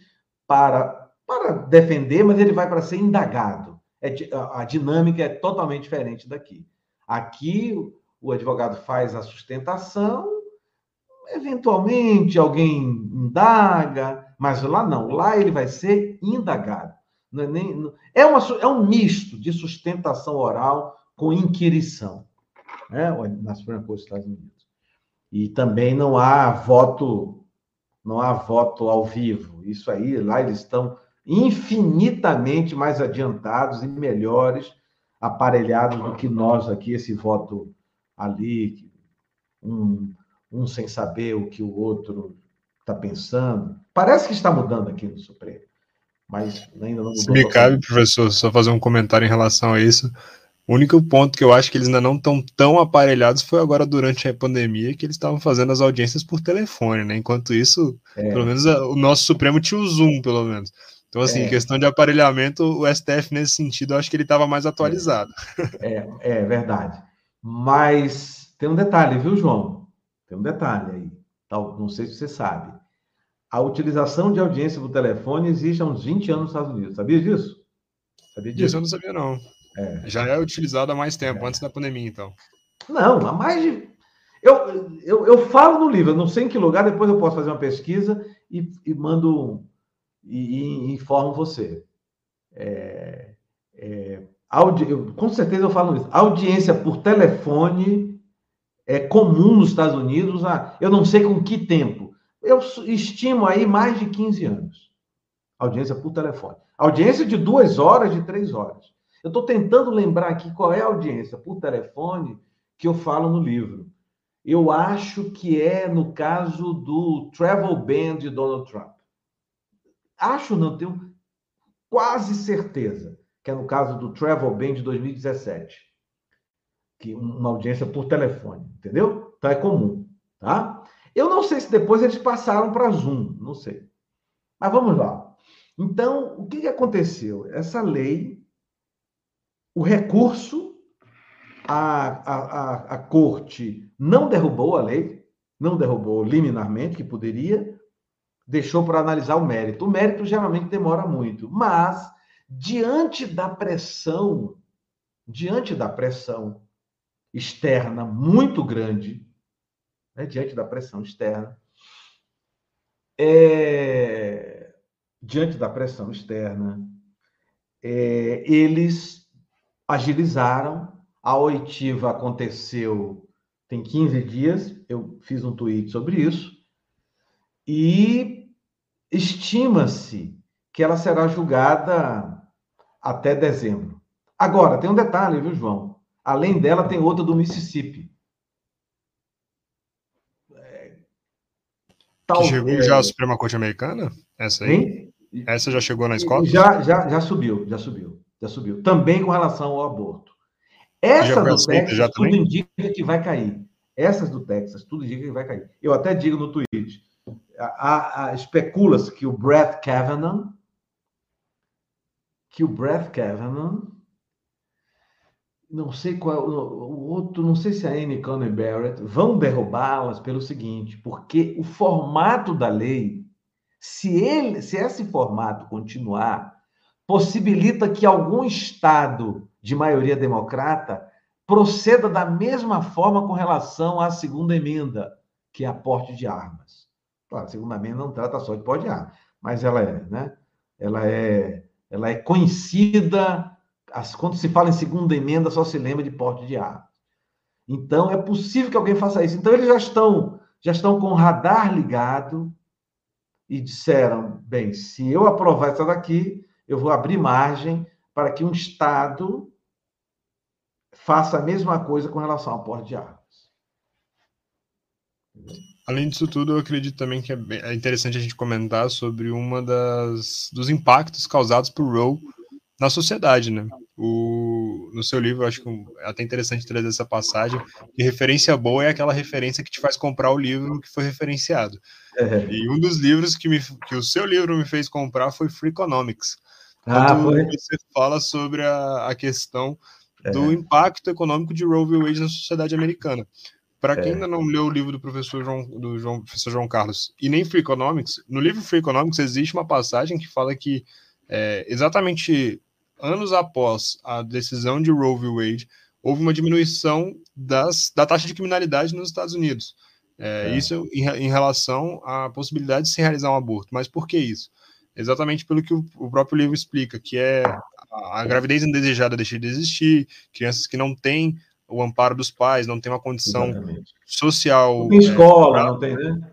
para para defender, mas ele vai para ser indagado. É, a dinâmica é totalmente diferente daqui. Aqui, o advogado faz a sustentação, eventualmente alguém indaga, mas lá não, lá ele vai ser indagado. É, nem, é, uma, é um misto de sustentação oral com inquirição, né? na Suprema Corte dos Estados Unidos. E também não há voto, não há voto ao vivo. Isso aí, lá eles estão infinitamente mais adiantados e melhores, aparelhados do que nós aqui, esse voto ali, um, um sem saber o que o outro está pensando. Parece que está mudando aqui no Supremo, mas ainda não mudou. Se me cabe, professor, só fazer um comentário em relação a isso. O único ponto que eu acho que eles ainda não estão tão aparelhados foi agora durante a pandemia que eles estavam fazendo as audiências por telefone, né? Enquanto isso, é. pelo menos o nosso Supremo tinha o Zoom, pelo menos. Então, assim, é. questão de aparelhamento, o STF, nesse sentido, eu acho que ele estava mais atualizado. É, é, verdade. Mas tem um detalhe, viu, João? Tem um detalhe aí. Não sei se você sabe. A utilização de audiência por telefone existe há uns 20 anos nos Estados Unidos. Sabia disso? Sabia disso? Isso eu não sabia, não. É. Já é utilizado há mais tempo, é. antes da pandemia, então. Não, há mais de. Eu, eu, eu falo no livro, não sei em que lugar, depois eu posso fazer uma pesquisa e, e mando e, e informo você. É, é, audi... com certeza eu falo isso. Audiência por telefone é comum nos Estados Unidos, ah, eu não sei com que tempo. Eu estimo aí mais de 15 anos. Audiência por telefone. Audiência de duas horas, de três horas. Eu estou tentando lembrar aqui qual é a audiência por telefone que eu falo no livro. Eu acho que é no caso do Travel Ban de Donald Trump. Acho não, tenho quase certeza que é no caso do Travel Ban de 2017. Que uma audiência por telefone, entendeu? Então é comum, tá? Eu não sei se depois eles passaram para Zoom, não sei. Mas vamos lá. Então, o que, que aconteceu? Essa lei, o recurso, a, a, a, a corte não derrubou a lei, não derrubou liminarmente, que poderia, deixou para analisar o mérito. O mérito geralmente demora muito, mas diante da pressão, diante da pressão externa muito grande, né, diante da pressão externa, é, diante da pressão externa, é, eles agilizaram. A oitiva aconteceu tem 15 dias, eu fiz um tweet sobre isso, e estima-se que ela será julgada até dezembro. Agora, tem um detalhe, viu, João? Além dela, tem outra do Mississippi. Que chegou é... já a Suprema Corte Americana? Essa aí? Hein? Essa já chegou na escola? Já, já, já subiu, já subiu, já subiu. Também com relação ao aborto. Essa do Texas, já tudo também? indica que vai cair. Essas do Texas, tudo indica que vai cair. Eu até digo no tweet, especula-se que o Brett Kavanaugh, que o Brett Kavanaugh não sei qual o outro, não sei se a Anne Coney Barrett vão derrubá-las pelo seguinte, porque o formato da lei, se ele, se esse formato continuar, possibilita que algum estado de maioria democrata proceda da mesma forma com relação à segunda emenda, que é a porte de armas. Claro, a segunda emenda não trata só de porte de armas, mas ela é, né? Ela é, ela é conhecida quando se fala em segunda emenda, só se lembra de porte de armas. Então, é possível que alguém faça isso. Então, eles já estão, já estão com o radar ligado e disseram: bem, se eu aprovar essa daqui, eu vou abrir margem para que um Estado faça a mesma coisa com relação ao porte de armas. Além disso tudo, eu acredito também que é, é interessante a gente comentar sobre uma das dos impactos causados por Roe na sociedade, né? O, no seu livro, acho que é até interessante trazer essa passagem, que referência boa é aquela referência que te faz comprar o livro que foi referenciado. É. E um dos livros que, me, que o seu livro me fez comprar foi Free Economics. Ah, foi? você fala sobre a, a questão é. do impacto econômico de Roe v. Wade na sociedade americana. Para quem é. ainda não leu o livro do professor João, do João, professor João Carlos e nem Free Economics, no livro Free Economics existe uma passagem que fala que é, exatamente anos após a decisão de Roe v. Wade, houve uma diminuição das, da taxa de criminalidade nos Estados Unidos. É, é. Isso em, em, relação à possibilidade de se realizar um aborto. Mas por que isso? Exatamente pelo que o, o próprio livro explica, que é a, a, gravidez indesejada deixa de existir, crianças que não têm o amparo dos pais, não têm uma condição Exatamente. social. Não tem escola, é, não tem, né?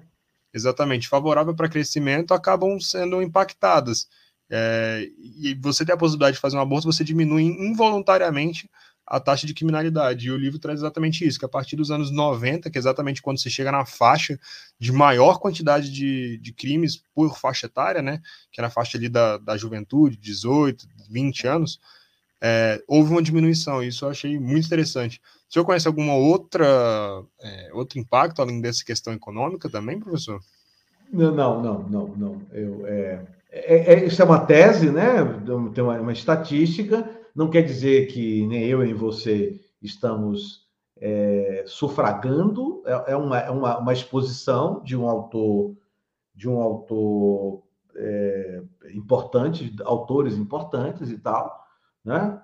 Exatamente, favorável para crescimento, acabam sendo impactadas. É, e você tem a possibilidade de fazer um aborto, você diminui involuntariamente a taxa de criminalidade. E o livro traz exatamente isso, que a partir dos anos 90, que é exatamente quando você chega na faixa de maior quantidade de, de crimes por faixa etária, né, que é na faixa ali da, da juventude, 18, 20 anos, é, houve uma diminuição. Isso eu achei muito interessante. O senhor conhece alguma outra é, outro impacto além dessa questão econômica também, professor? Não, não, não, não. não. Eu, é, é, é, isso é uma tese, né? Tem uma, uma, estatística. Não quer dizer que nem eu nem você estamos é, sufragando. É, é, uma, é uma, uma, exposição de um autor, de um autor é, importante, autores importantes e tal, né?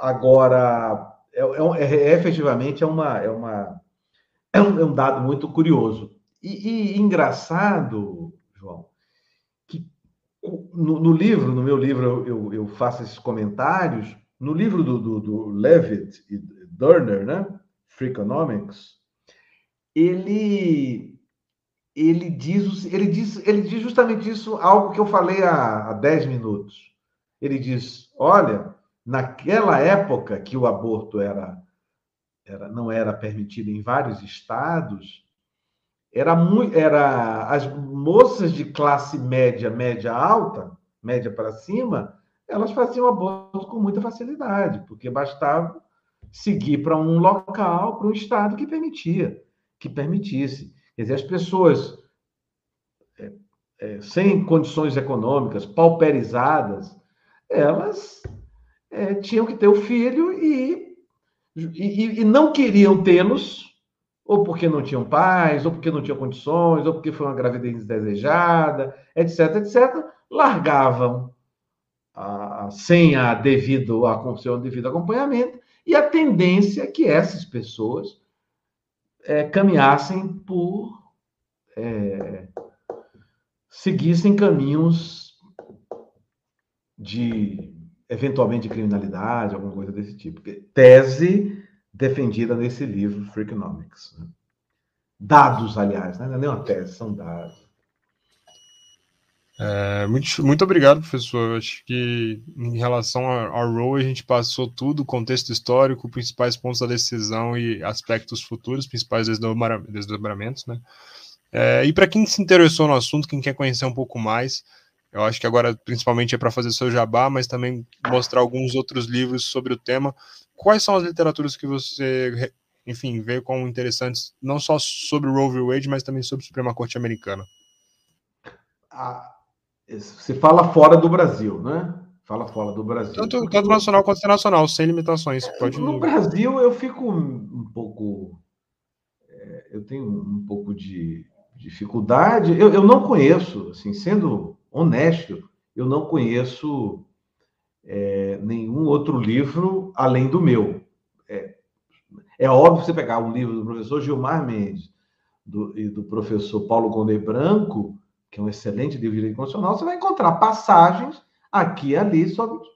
Agora, é, efetivamente é uma, é uma é um, dado muito curioso e, e engraçado, João no, no, livro, no meu livro, eu, eu, faço esses comentários. No livro do, do, do Levitt e Durner, né? Freakonomics, ele ele diz, ele diz, ele diz justamente isso, algo que eu falei há, há 10 minutos. Ele diz: olha, naquela época que o aborto era, era não era permitido em vários estados, era muito, era as moças de classe média, média alta, média para cima, elas faziam aborto com muita facilidade, porque bastava seguir para um local, para um estado que permitia, que permitisse. Quer dizer, as pessoas é, é, sem condições econômicas, pauperizadas, elas é, tinham que ter o filho e, e, e não queriam tê-los, ou porque não tinham pais, ou porque não tinham condições, ou porque foi uma gravidez desejada, etc, etc, largavam a, sem a devido, a, seu devido acompanhamento, e a tendência é que essas pessoas é, caminhassem por. É, seguissem caminhos de, eventualmente, de criminalidade, alguma coisa desse tipo. Tese defendida nesse livro, Freakonomics. Né? Dados, aliás, né? não é nem uma tese, são dados. É, muito, muito obrigado, professor. Eu acho que em relação ao role a gente passou tudo, contexto histórico, principais pontos da decisão e aspectos futuros, principais desdobramentos, né? É, e para quem se interessou no assunto, quem quer conhecer um pouco mais, eu acho que agora principalmente é para fazer seu jabá, mas também mostrar alguns outros livros sobre o tema. Quais são as literaturas que você, enfim, vê como interessantes, não só sobre o Roe v. Wade, mas também sobre a Suprema Corte Americana? Ah se fala fora do Brasil, né? Fala fora do Brasil. Tanto, tanto nacional quanto internacional, sem limitações. Pode no Brasil, eu fico um pouco. É, eu tenho um pouco de dificuldade. Eu, eu não conheço, assim, sendo honesto, eu não conheço é, nenhum outro livro além do meu. É, é óbvio você pegar um livro do professor Gilmar Mendes do, e do professor Paulo Conde Branco que é um excelente livro de direito constitucional, você vai encontrar passagens aqui e ali sobre,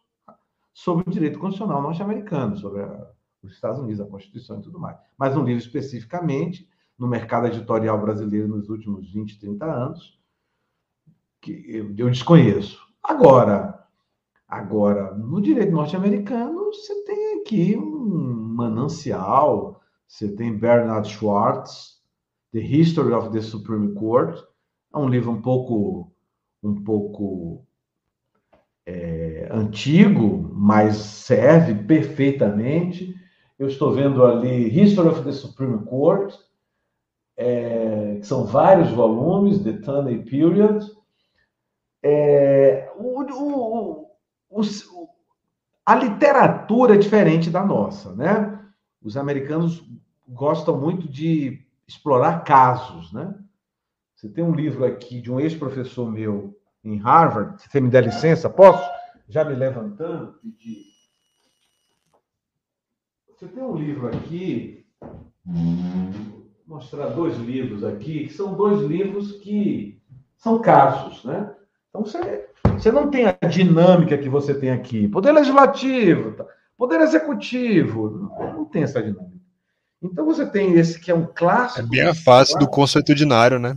sobre o direito constitucional norte-americano, sobre a, os Estados Unidos, a Constituição e tudo mais. Mas um livro especificamente no mercado editorial brasileiro nos últimos 20, 30 anos, que eu desconheço. Agora, agora, no direito norte-americano, você tem aqui um manancial, você tem Bernard Schwartz, The History of the Supreme Court, é um livro um pouco, um pouco é, antigo, mas serve perfeitamente. Eu estou vendo ali History of the Supreme Court, é, que são vários volumes, The Tunney Period. É, o, o, o, a literatura é diferente da nossa, né? Os americanos gostam muito de explorar casos, né? Você tem um livro aqui de um ex-professor meu em Harvard. Se você me der licença, posso? Já me levantando, pedir. Você tem um livro aqui. Vou mostrar dois livros aqui, que são dois livros que são casos, né? Então você, você não tem a dinâmica que você tem aqui. Poder legislativo, tá? poder executivo, não tem essa dinâmica. Então você tem esse que é um clássico. É bem a face do consuetudinário, né?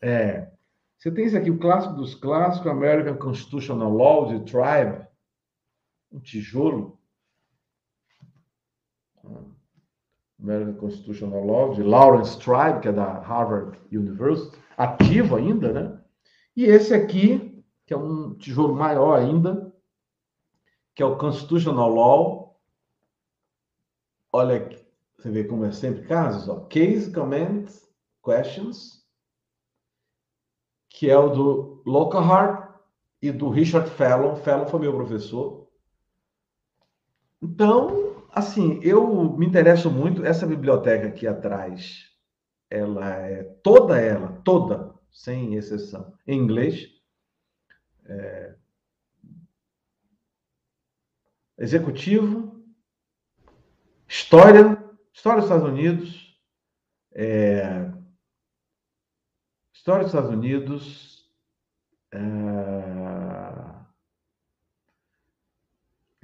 É. Você tem esse aqui, o clássico dos clássicos, American Constitutional Law de Tribe, um tijolo. American Constitutional Law de Lawrence Tribe, que é da Harvard University, ativo ainda, né? E esse aqui, que é um tijolo maior ainda, que é o Constitutional Law. Olha você vê como é sempre casos, ó. Case, comments, questions, que é o do Lockhart e do Richard Fallon. Fallon foi meu professor. Então, assim, eu me interesso muito. Essa biblioteca aqui atrás, ela é toda ela, toda, sem exceção, em inglês. É... Executivo, história, história dos Estados Unidos, é... História dos Estados Unidos, É...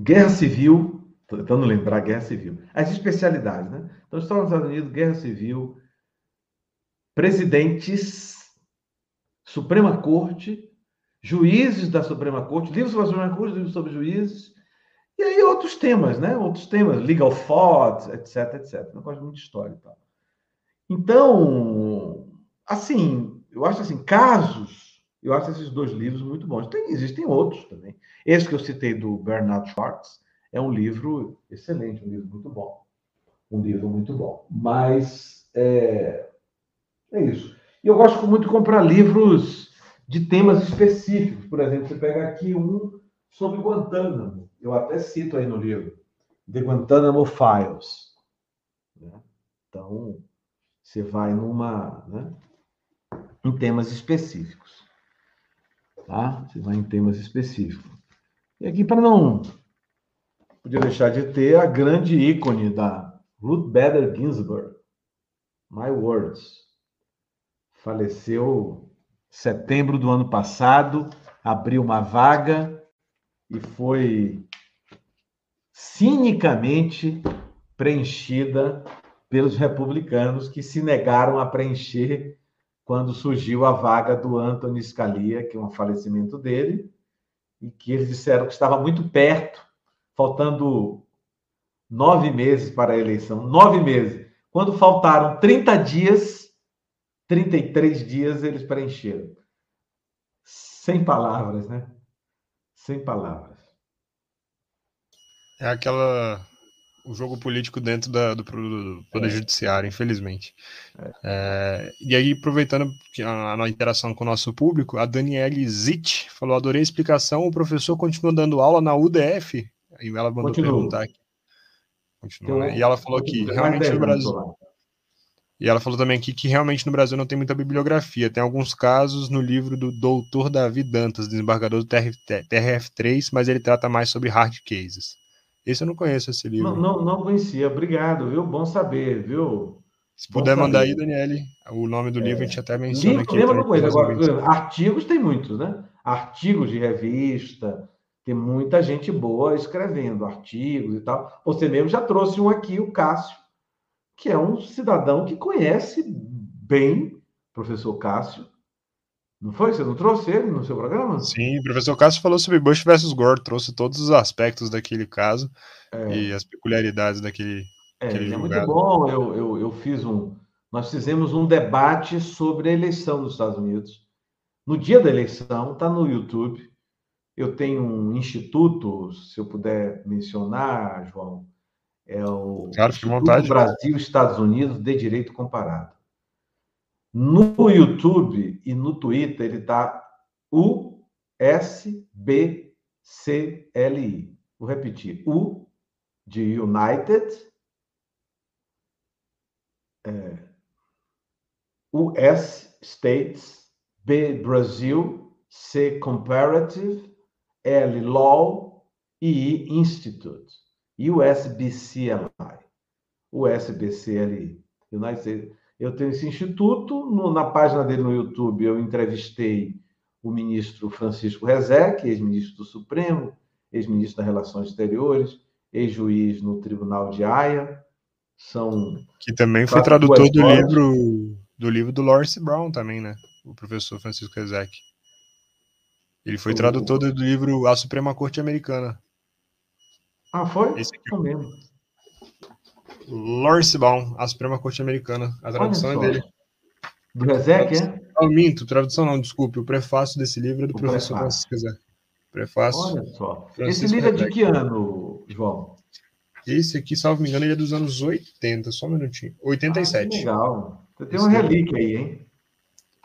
Guerra Civil, estou tentando lembrar Guerra Civil. As especialidades, né? Então, Estados Unidos, Guerra Civil, presidentes, Suprema Corte, juízes da Suprema Corte, livros sobre a Suprema Corte, livros sobre juízes, e aí outros temas, né? Outros temas, legal thought, etc, etc. Eu gosto muito de história e tal. Então, assim, eu acho assim, casos, eu acho esses dois livros muito bons. Tem, existem outros também. Esse que eu citei do Bernard Schwartz é um livro excelente, um livro muito bom. Um livro muito bom. Mas é, é isso. E eu gosto muito de comprar livros de temas específicos. Por exemplo, você pega aqui um sobre Guantánamo. Eu até cito aí no livro, The Guantánamo Files. Né? Então, você vai numa, né? em temas específicos. Tá? Você vai em temas específicos. E aqui, para não podia deixar de ter a grande ícone da Ruth Bader Ginsburg, My Words. Faleceu setembro do ano passado, abriu uma vaga e foi cinicamente preenchida pelos republicanos que se negaram a preencher quando surgiu a vaga do Anthony Scalia, que é um falecimento dele, e que eles disseram que estava muito perto, faltando nove meses para a eleição. Nove meses. Quando faltaram 30 dias, 33 dias eles preencheram. Sem palavras, né? Sem palavras. É aquela o jogo político dentro da, do, do Poder é. Judiciário, infelizmente. É. É, e aí, aproveitando a, a, interação com o nosso público, a Daniele Zitt falou: adorei a explicação, o professor continua dando aula na UDF. Aí ela mandou Continua. perguntar aqui. Continua, né? E ela falou que realmente no Brasil. E ela falou também aqui que realmente no Brasil não tem muita bibliografia. Tem alguns casos no livro do doutor Davi Dantas, desembargador do TRF3, mas ele trata mais sobre hard cases. Esse eu não conheço, esse livro. Não, não, não conhecia. Obrigado, viu? Bom saber, viu? Se Bom puder saber. mandar aí, Daniele, o nome do é. livro a gente até menciona livro, aqui. Lembra uma coisa, agora, artigos tem muitos, né? Artigos de revista, tem muita gente boa escrevendo artigos e tal. Você mesmo já trouxe um aqui, o Cássio, que é um cidadão que conhece bem, professor Cássio, não foi? Você não trouxe ele no seu programa? Sim, o professor Cássio falou sobre Bush versus Gore, trouxe todos os aspectos daquele caso é. e as peculiaridades daquele. É, é muito bom. Eu, eu, eu fiz um. Nós fizemos um debate sobre a eleição dos Estados Unidos. No dia da eleição, está no YouTube. Eu tenho um instituto, se eu puder mencionar, João, é o claro, vontade, Brasil Estados Unidos de Direito Comparado. No YouTube e no Twitter ele está USBCLI. Vou repetir. U de United, é, US States, B Brasil, C Comparative, L Law e I Institute. USBCLI. USBCLI. United States eu tenho esse instituto, no, na página dele no YouTube eu entrevistei o ministro Francisco Rezec, ex-ministro do Supremo, ex-ministro das Relações Exteriores, ex-juiz no Tribunal de Haia. São que também foi tradutor do livro do livro do Lawrence Brown também, né? O professor Francisco Rezec. Ele foi o... tradutor do livro A Suprema Corte Americana. Ah, foi? Esse aqui. Foi mesmo. Lawrence Baum, a Suprema Corte Americana. A tradução é dele. Do Rezec, é? Não, minto, tradução não, desculpe. O prefácio desse livro é do o professor Francisco Zé. Prefácio. Olha só. Francisco Esse livro é de que ano, João? Esse aqui, salvo me engano, ele é dos anos 80, só um minutinho. 87. Ah, legal. Você tem uma relíquia aí, hein?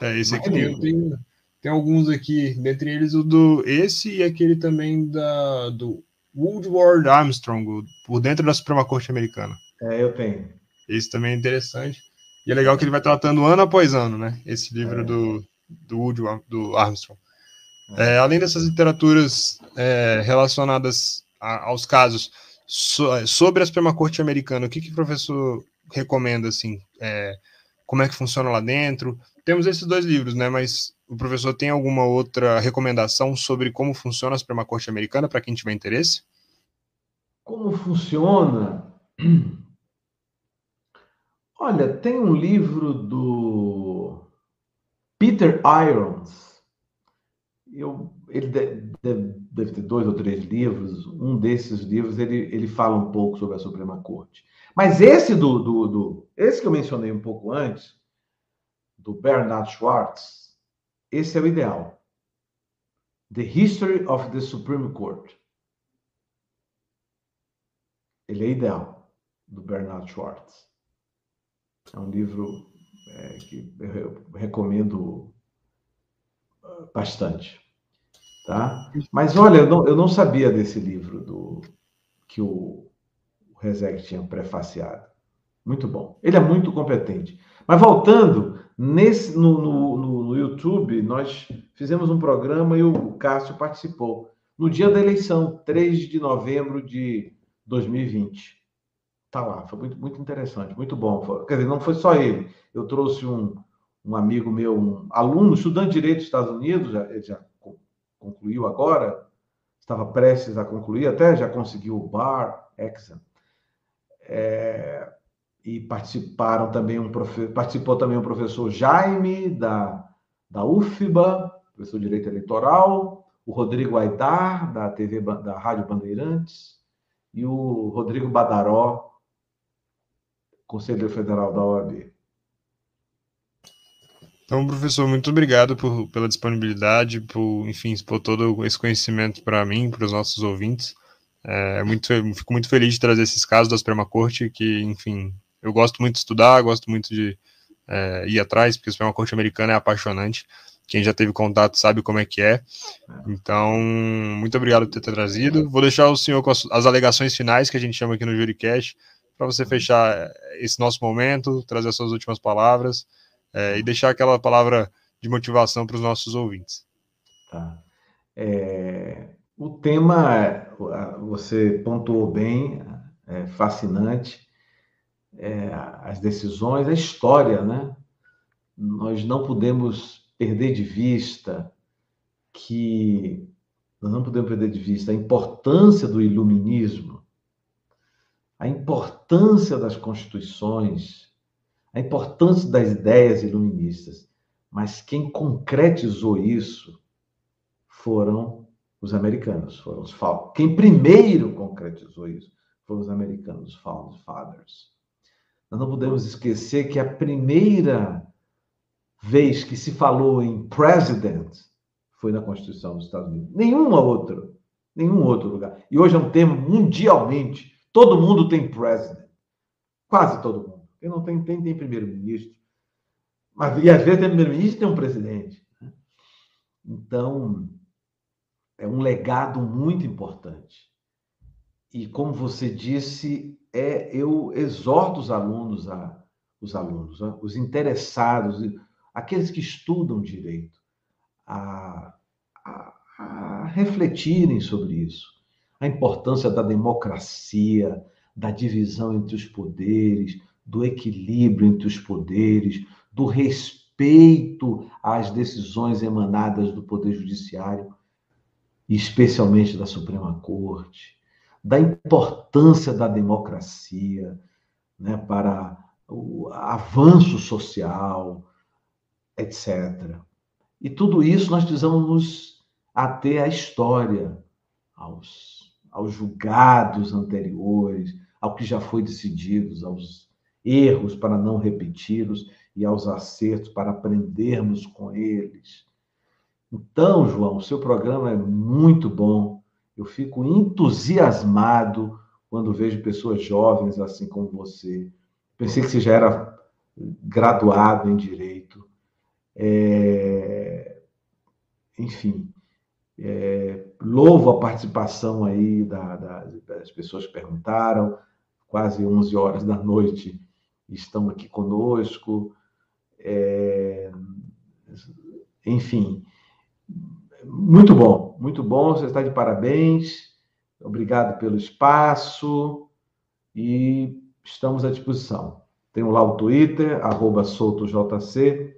É, esse aqui tem, tem, tem, alguns aqui, dentre eles o do esse e aquele também da do Woodward Armstrong, por dentro da Suprema Corte Americana. É, eu tenho. Esse também é interessante. E é legal que ele vai tratando ano após ano, né? Esse livro é. do, do Woody, do Armstrong. É. é, além dessas literaturas é, relacionadas a, aos casos so, é, sobre a Suprema Corte Americana, o que, que o professor recomenda, assim, como é que funciona lá dentro. Temos esses dois livros, né? Mas o professor tem alguma outra recomendação sobre como funciona a Suprema Corte Americana para quem tiver interesse? Como funciona? Olha, tem um livro do Peter Irons. Eu, ele deve, deve, ter dois ou três livros. Um desses livros ele, ele fala um pouco sobre a Suprema Corte. Mas esse do, do, do esse que eu mencionei um pouco antes, do Bernard Schwartz, esse é o ideal. The History of the Supreme Court. Ele é ideal, do Bernard Schwartz. É um livro é, que eu recomendo ah, bastante. Tá? Mas olha, eu não, eu não sabia desse livro do que o, o tinha prefaciado. Muito bom. Ele é muito competente. Mas voltando, nesse, no, no, no, YouTube, nós fizemos um programa e o Cássio participou. No dia da eleição, 3 de novembro de 2020. Tá lá, foi muito, muito interessante, muito bom. Quer dizer, não foi só ele. Eu trouxe um, um amigo meu, um aluno, estudante de Direito dos Estados Unidos, já, já concluiu agora, estava prestes a concluir, até já conseguiu o Bar Exam. É, e participaram também um participou também o professor Jaime da, da UFBA, professor de Direito Eleitoral, o Rodrigo Aidar da TV da Rádio Bandeirantes e o Rodrigo Badaró, Conselheiro Federal da OAB. Então, professor, muito obrigado por, pela disponibilidade, por, enfim, expor todo esse conhecimento para mim, para os nossos ouvintes. É, muito, fico muito feliz de trazer esses casos da Suprema Corte, que, enfim, eu gosto muito de estudar, gosto muito de é, ir atrás, porque a Suprema Corte Americana é apaixonante. Quem já teve contato sabe como é que é. Então, muito obrigado por ter trazido. Vou deixar o senhor com as, as alegações finais que a gente chama aqui no Juricast, para você fechar esse nosso momento, trazer as suas últimas palavras é, e deixar aquela palavra de motivação para os nossos ouvintes. Tá. É, o tema, você pontuou bem, é fascinante é, as decisões, a história, né? Nós não podemos perder de vista que nós não podemos perder de vista a importância do iluminismo, a importância das constituições, a importância das ideias iluministas. Mas quem concretizou isso foram os americanos, foram os Quem primeiro concretizou isso foram os americanos, os Found Fathers. Nós não podemos esquecer que a primeira vez que se falou em president foi na Constituição dos Estados Unidos. Nenhuma outra, nenhum outro lugar. E hoje é um termo mundialmente. Todo mundo tem president. Quase todo mundo. Quem não tem, tem, tem primeiro-ministro. Mas, e às vezes tem primeiro-ministro tem um presidente. Né? Então, é um legado muito importante. E como você disse, é eu exorto os alunos a os alunos, né, os interessados, aqueles que estudam direito, a, a, a refletirem sobre isso, a importância da democracia, da divisão entre os poderes, do equilíbrio entre os poderes, do respeito às decisões emanadas do Poder Judiciário, especialmente da Suprema Corte, da importância da democracia né, para o avanço social, etc. E tudo isso nós precisamos nos ater à história, aos, aos julgados anteriores, ao que já foi decidido, aos erros para não repeti-los e aos acertos para aprendermos com eles. Então, João, o seu programa é muito bom eu fico entusiasmado quando vejo pessoas jovens assim como você. Pensei que você já era graduado em direito. É... Enfim, é... louvo a participação aí da, da, das pessoas que perguntaram. Quase 11 horas da noite estão aqui conosco. É... Enfim, muito bom, muito bom. Você está de parabéns. Obrigado pelo espaço e estamos à disposição. Tenho lá o Twitter, arroba soltojc.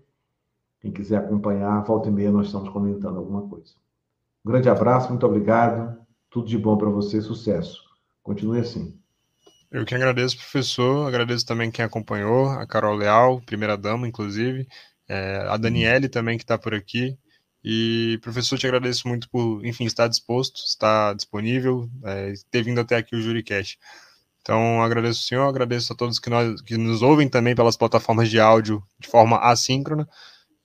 Quem quiser acompanhar, volta e meia nós estamos comentando alguma coisa. Um grande abraço, muito obrigado. Tudo de bom para você, sucesso. Continue assim. Eu que agradeço, professor. Agradeço também quem acompanhou, a Carol Leal, primeira dama, inclusive, é, a Daniele também que está por aqui. E, professor, te agradeço muito por, enfim, estar disposto, estar disponível, é, ter vindo até aqui o JuriCast. Então, agradeço o senhor, agradeço a todos que, nós, que nos ouvem também pelas plataformas de áudio de forma assíncrona.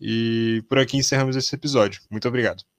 E por aqui encerramos esse episódio. Muito obrigado.